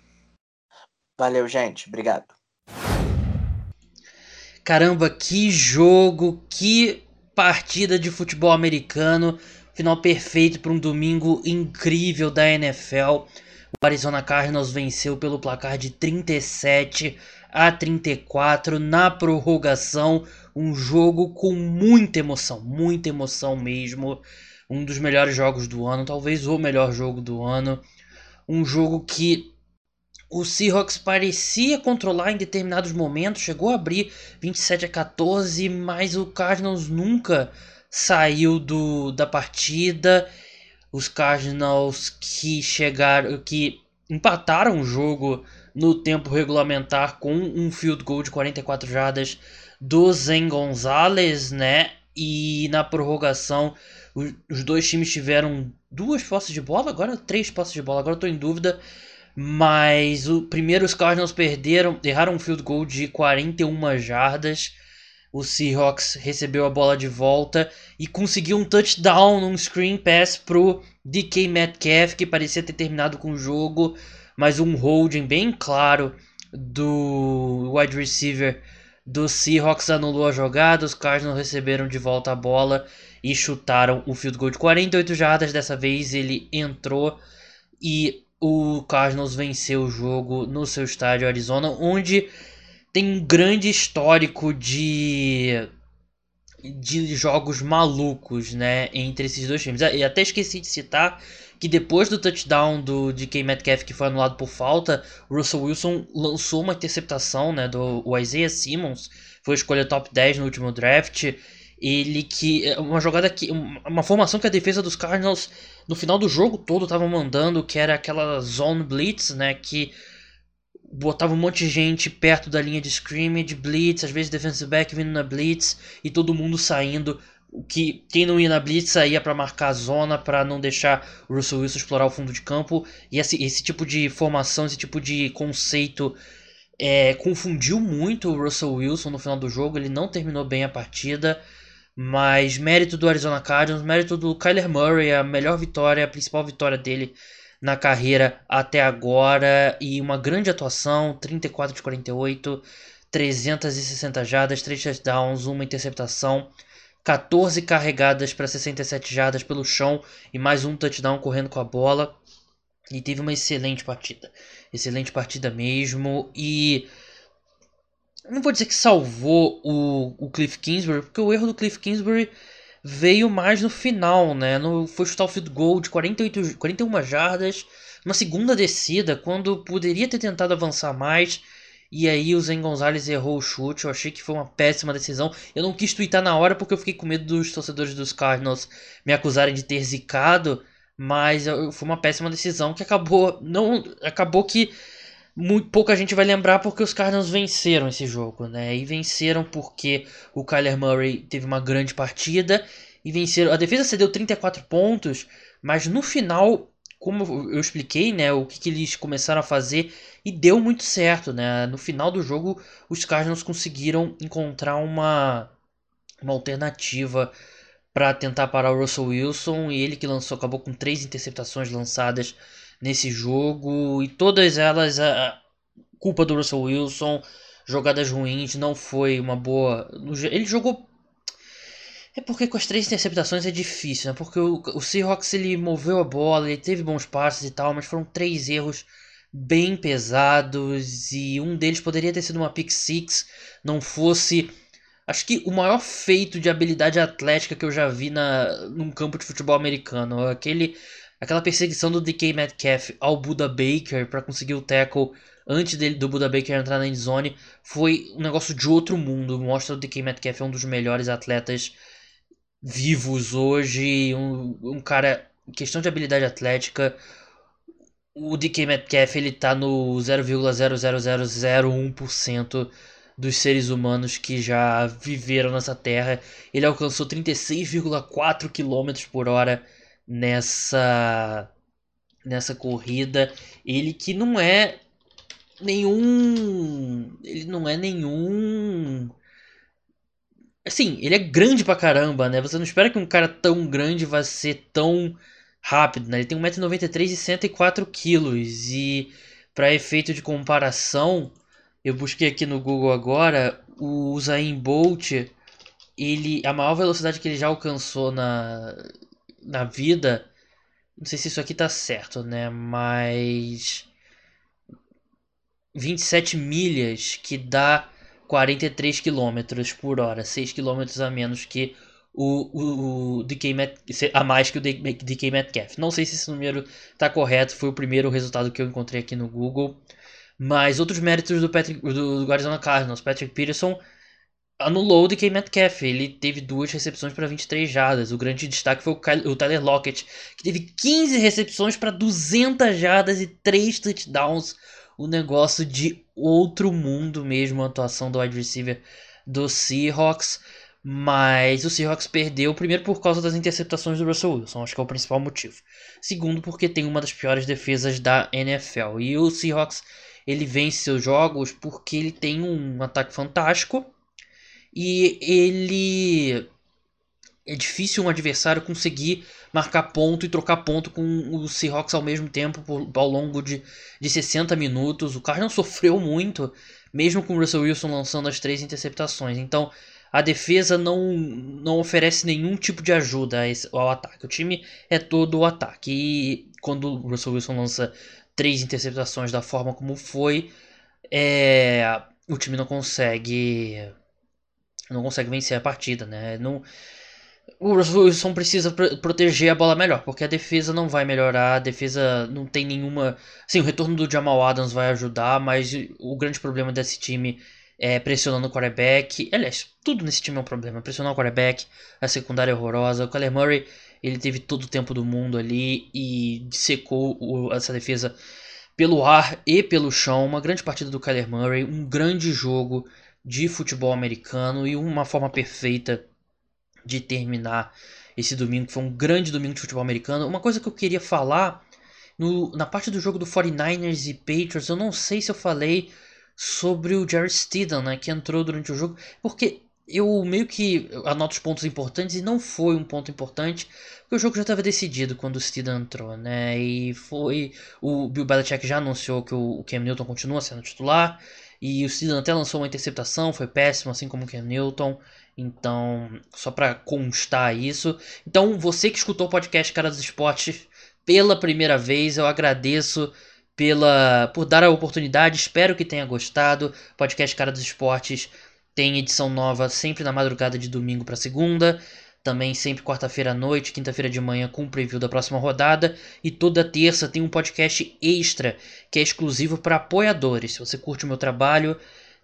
Valeu, gente. Obrigado. Caramba, que jogo, que partida de futebol americano. Final perfeito para um domingo incrível da NFL. O Arizona Cardinals venceu pelo placar de 37 a 34 na prorrogação. Um jogo com muita emoção, muita emoção mesmo. Um dos melhores jogos do ano, talvez o melhor jogo do ano. Um jogo que o Seahawks parecia controlar em determinados momentos, chegou a abrir 27 a 14, mas o Cardinals nunca saiu do, da partida. Os Cardinals que chegaram, que empataram o jogo no tempo regulamentar com um field goal de 44 jardas do Zen Gonzalez, né? E na prorrogação os dois times tiveram duas posses de bola, agora três posses de bola, agora tô em dúvida. Mas o primeiro os Cardinals perderam, erraram um field goal de 41 jardas. O Seahawks recebeu a bola de volta e conseguiu um touchdown num screen pass pro DK Metcalf, que parecia ter terminado com o jogo, mas um holding bem claro do wide receiver do Seahawks anulou a jogada. Os Cardinals receberam de volta a bola e chutaram o field goal de 48 jardas. Dessa vez ele entrou e o Cardinals venceu o jogo no seu estádio Arizona, onde tem um grande histórico de de jogos malucos, né, entre esses dois times. E até esqueci de citar que depois do touchdown do DK Metcalf que foi anulado por falta, o Russell Wilson lançou uma interceptação, né, do Isaiah Simmons, foi escolha top 10 no último draft. Ele que uma jogada que uma formação que a defesa dos Cardinals no final do jogo todo tava mandando, que era aquela zone blitz, né, que botava um monte de gente perto da linha de scrimmage, blitz, às vezes defensive back vindo na blitz e todo mundo saindo. O que quem não ia na blitz saía para marcar a zona, para não deixar o Russell Wilson explorar o fundo de campo. E esse, esse tipo de formação, esse tipo de conceito é, confundiu muito o Russell Wilson no final do jogo. Ele não terminou bem a partida. Mas mérito do Arizona Cardinals, mérito do Kyler Murray, a melhor vitória, a principal vitória dele na carreira até agora e uma grande atuação, 34 de 48, 360 jardas, 3 touchdowns, uma interceptação, 14 carregadas para 67 jardas pelo chão e mais um touchdown correndo com a bola. E teve uma excelente partida. Excelente partida mesmo. E não vou dizer que salvou o, o Cliff Kingsbury, porque o erro do Cliff Kingsbury veio mais no final, né? No, o field goal de 48, 41 jardas, uma segunda descida, quando poderia ter tentado avançar mais. E aí o Zen Gonzalez errou o chute. Eu achei que foi uma péssima decisão. Eu não quis twittar na hora porque eu fiquei com medo dos torcedores dos Cardinals me acusarem de ter zicado. Mas foi uma péssima decisão que acabou. Não. Acabou que muito pouca gente vai lembrar porque os Cardinals venceram esse jogo, né? E venceram porque o Kyler Murray teve uma grande partida e venceram. A defesa cedeu 34 pontos, mas no final, como eu expliquei, né, o que, que eles começaram a fazer e deu muito certo, né? No final do jogo, os Cardinals conseguiram encontrar uma uma alternativa para tentar parar o Russell Wilson e ele que lançou acabou com três interceptações lançadas nesse jogo e todas elas a culpa do Russell Wilson, jogadas ruins, não foi uma boa. Ele jogou é porque com as três interceptações é difícil, né? Porque o, o Seahawks ele moveu a bola, ele teve bons passes e tal, mas foram três erros bem pesados e um deles poderia ter sido uma pick six, não fosse acho que o maior feito de habilidade atlética que eu já vi na num campo de futebol americano, aquele Aquela perseguição do DK Metcalf ao Buda Baker para conseguir o tackle antes dele, do Buda Baker entrar na endzone foi um negócio de outro mundo. Mostra o DK Metcalf é um dos melhores atletas vivos hoje. Um, um cara, questão de habilidade atlética, o DK Metcalf ele tá no 0,00001% dos seres humanos que já viveram nessa terra. Ele alcançou 36,4 km por hora nessa nessa corrida. Ele que não é nenhum. Ele não é nenhum. Assim, ele é grande pra caramba, né? Você não espera que um cara tão grande vá ser tão rápido, né? Ele tem 1,93m e 104kg. E para efeito de comparação, eu busquei aqui no Google agora o Usain Bolt. Ele, a maior velocidade que ele já alcançou na, na vida Não sei se isso aqui tá certo, né? Mas. 27 milhas, que dá 43 km por hora, 6 km a menos que o, o, o DK a mais que o DK Metcalf. Não sei se esse número está correto, foi o primeiro resultado que eu encontrei aqui no Google. Mas outros méritos do, Patrick, do, do Arizona Cardinals, Patrick Peterson anulou o DK Metcalf. Ele teve duas recepções para 23 jardas. O grande destaque foi o, Kyle, o Tyler Lockett, que teve 15 recepções para 200 jardas e 3 touchdowns. O negócio de outro mundo mesmo, a atuação do wide receiver do Seahawks. Mas o Seahawks perdeu, primeiro por causa das interceptações do Russell Wilson, acho que é o principal motivo. Segundo, porque tem uma das piores defesas da NFL. E o Seahawks ele vence seus jogos porque ele tem um ataque fantástico e ele é difícil um adversário conseguir marcar ponto e trocar ponto com o Seahawks ao mesmo tempo por, ao longo de, de 60 minutos. O Cardinals [laughs] sofreu muito, mesmo com o Russell Wilson lançando as três interceptações. Então, a defesa não, não oferece nenhum tipo de ajuda ao ataque. O time é todo o ataque. E quando o Russell Wilson lança três interceptações da forma como foi, é, o time não consegue não consegue vencer a partida, né? Não, o Russell Wilson precisa proteger a bola melhor, porque a defesa não vai melhorar, a defesa não tem nenhuma. Sim, o retorno do Jamal Adams vai ajudar, mas o grande problema desse time é, pressionando o quarterback. Aliás, tudo nesse time é um problema. Pressionar o quarterback, a secundária é horrorosa. O Kyler Murray, ele teve todo o tempo do mundo ali e secou o, essa defesa pelo ar e pelo chão. Uma grande partida do Kyler Murray, um grande jogo de futebol americano e uma forma perfeita de terminar esse domingo, que foi um grande domingo de futebol americano. Uma coisa que eu queria falar no, na parte do jogo do 49ers e Patriots, eu não sei se eu falei sobre o Jerry Steedham, né, que entrou durante o jogo, porque eu meio que anoto os pontos importantes e não foi um ponto importante, porque o jogo já estava decidido quando o Steedham entrou, né? E foi o Bill Belichick já anunciou que o Cam Newton continua sendo titular e o Steedham até lançou uma interceptação, foi péssimo, assim como o Cam Newton. Então, só para constar isso. Então, você que escutou o podcast Cara dos Esportes pela primeira vez, eu agradeço pela por dar a oportunidade. Espero que tenha gostado. Podcast Cara dos Esportes tem edição nova sempre na madrugada de domingo para segunda. Também sempre quarta-feira à noite, quinta-feira de manhã com o preview da próxima rodada. E toda terça tem um podcast extra que é exclusivo para apoiadores. Se você curte o meu trabalho,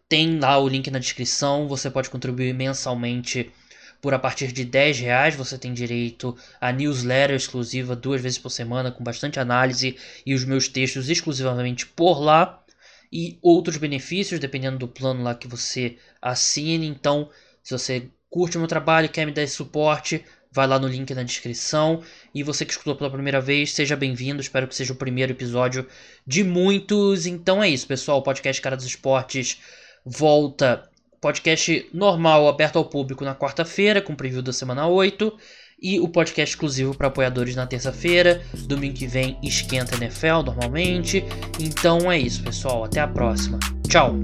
tem lá o link na descrição. Você pode contribuir mensalmente por a partir de 10 reais você tem direito a newsletter exclusiva duas vezes por semana com bastante análise e os meus textos exclusivamente por lá e outros benefícios dependendo do plano lá que você assine. Então, se você curte o meu trabalho, quer me dar esse suporte, vai lá no link na descrição. E você que escutou pela primeira vez, seja bem-vindo. Espero que seja o primeiro episódio de muitos. Então é isso, pessoal. O podcast Cara dos Esportes volta podcast normal aberto ao público na quarta-feira, com preview da semana 8. E o podcast exclusivo para apoiadores na terça-feira. Domingo que vem esquenta NFL normalmente. Então é isso, pessoal. Até a próxima. Tchau!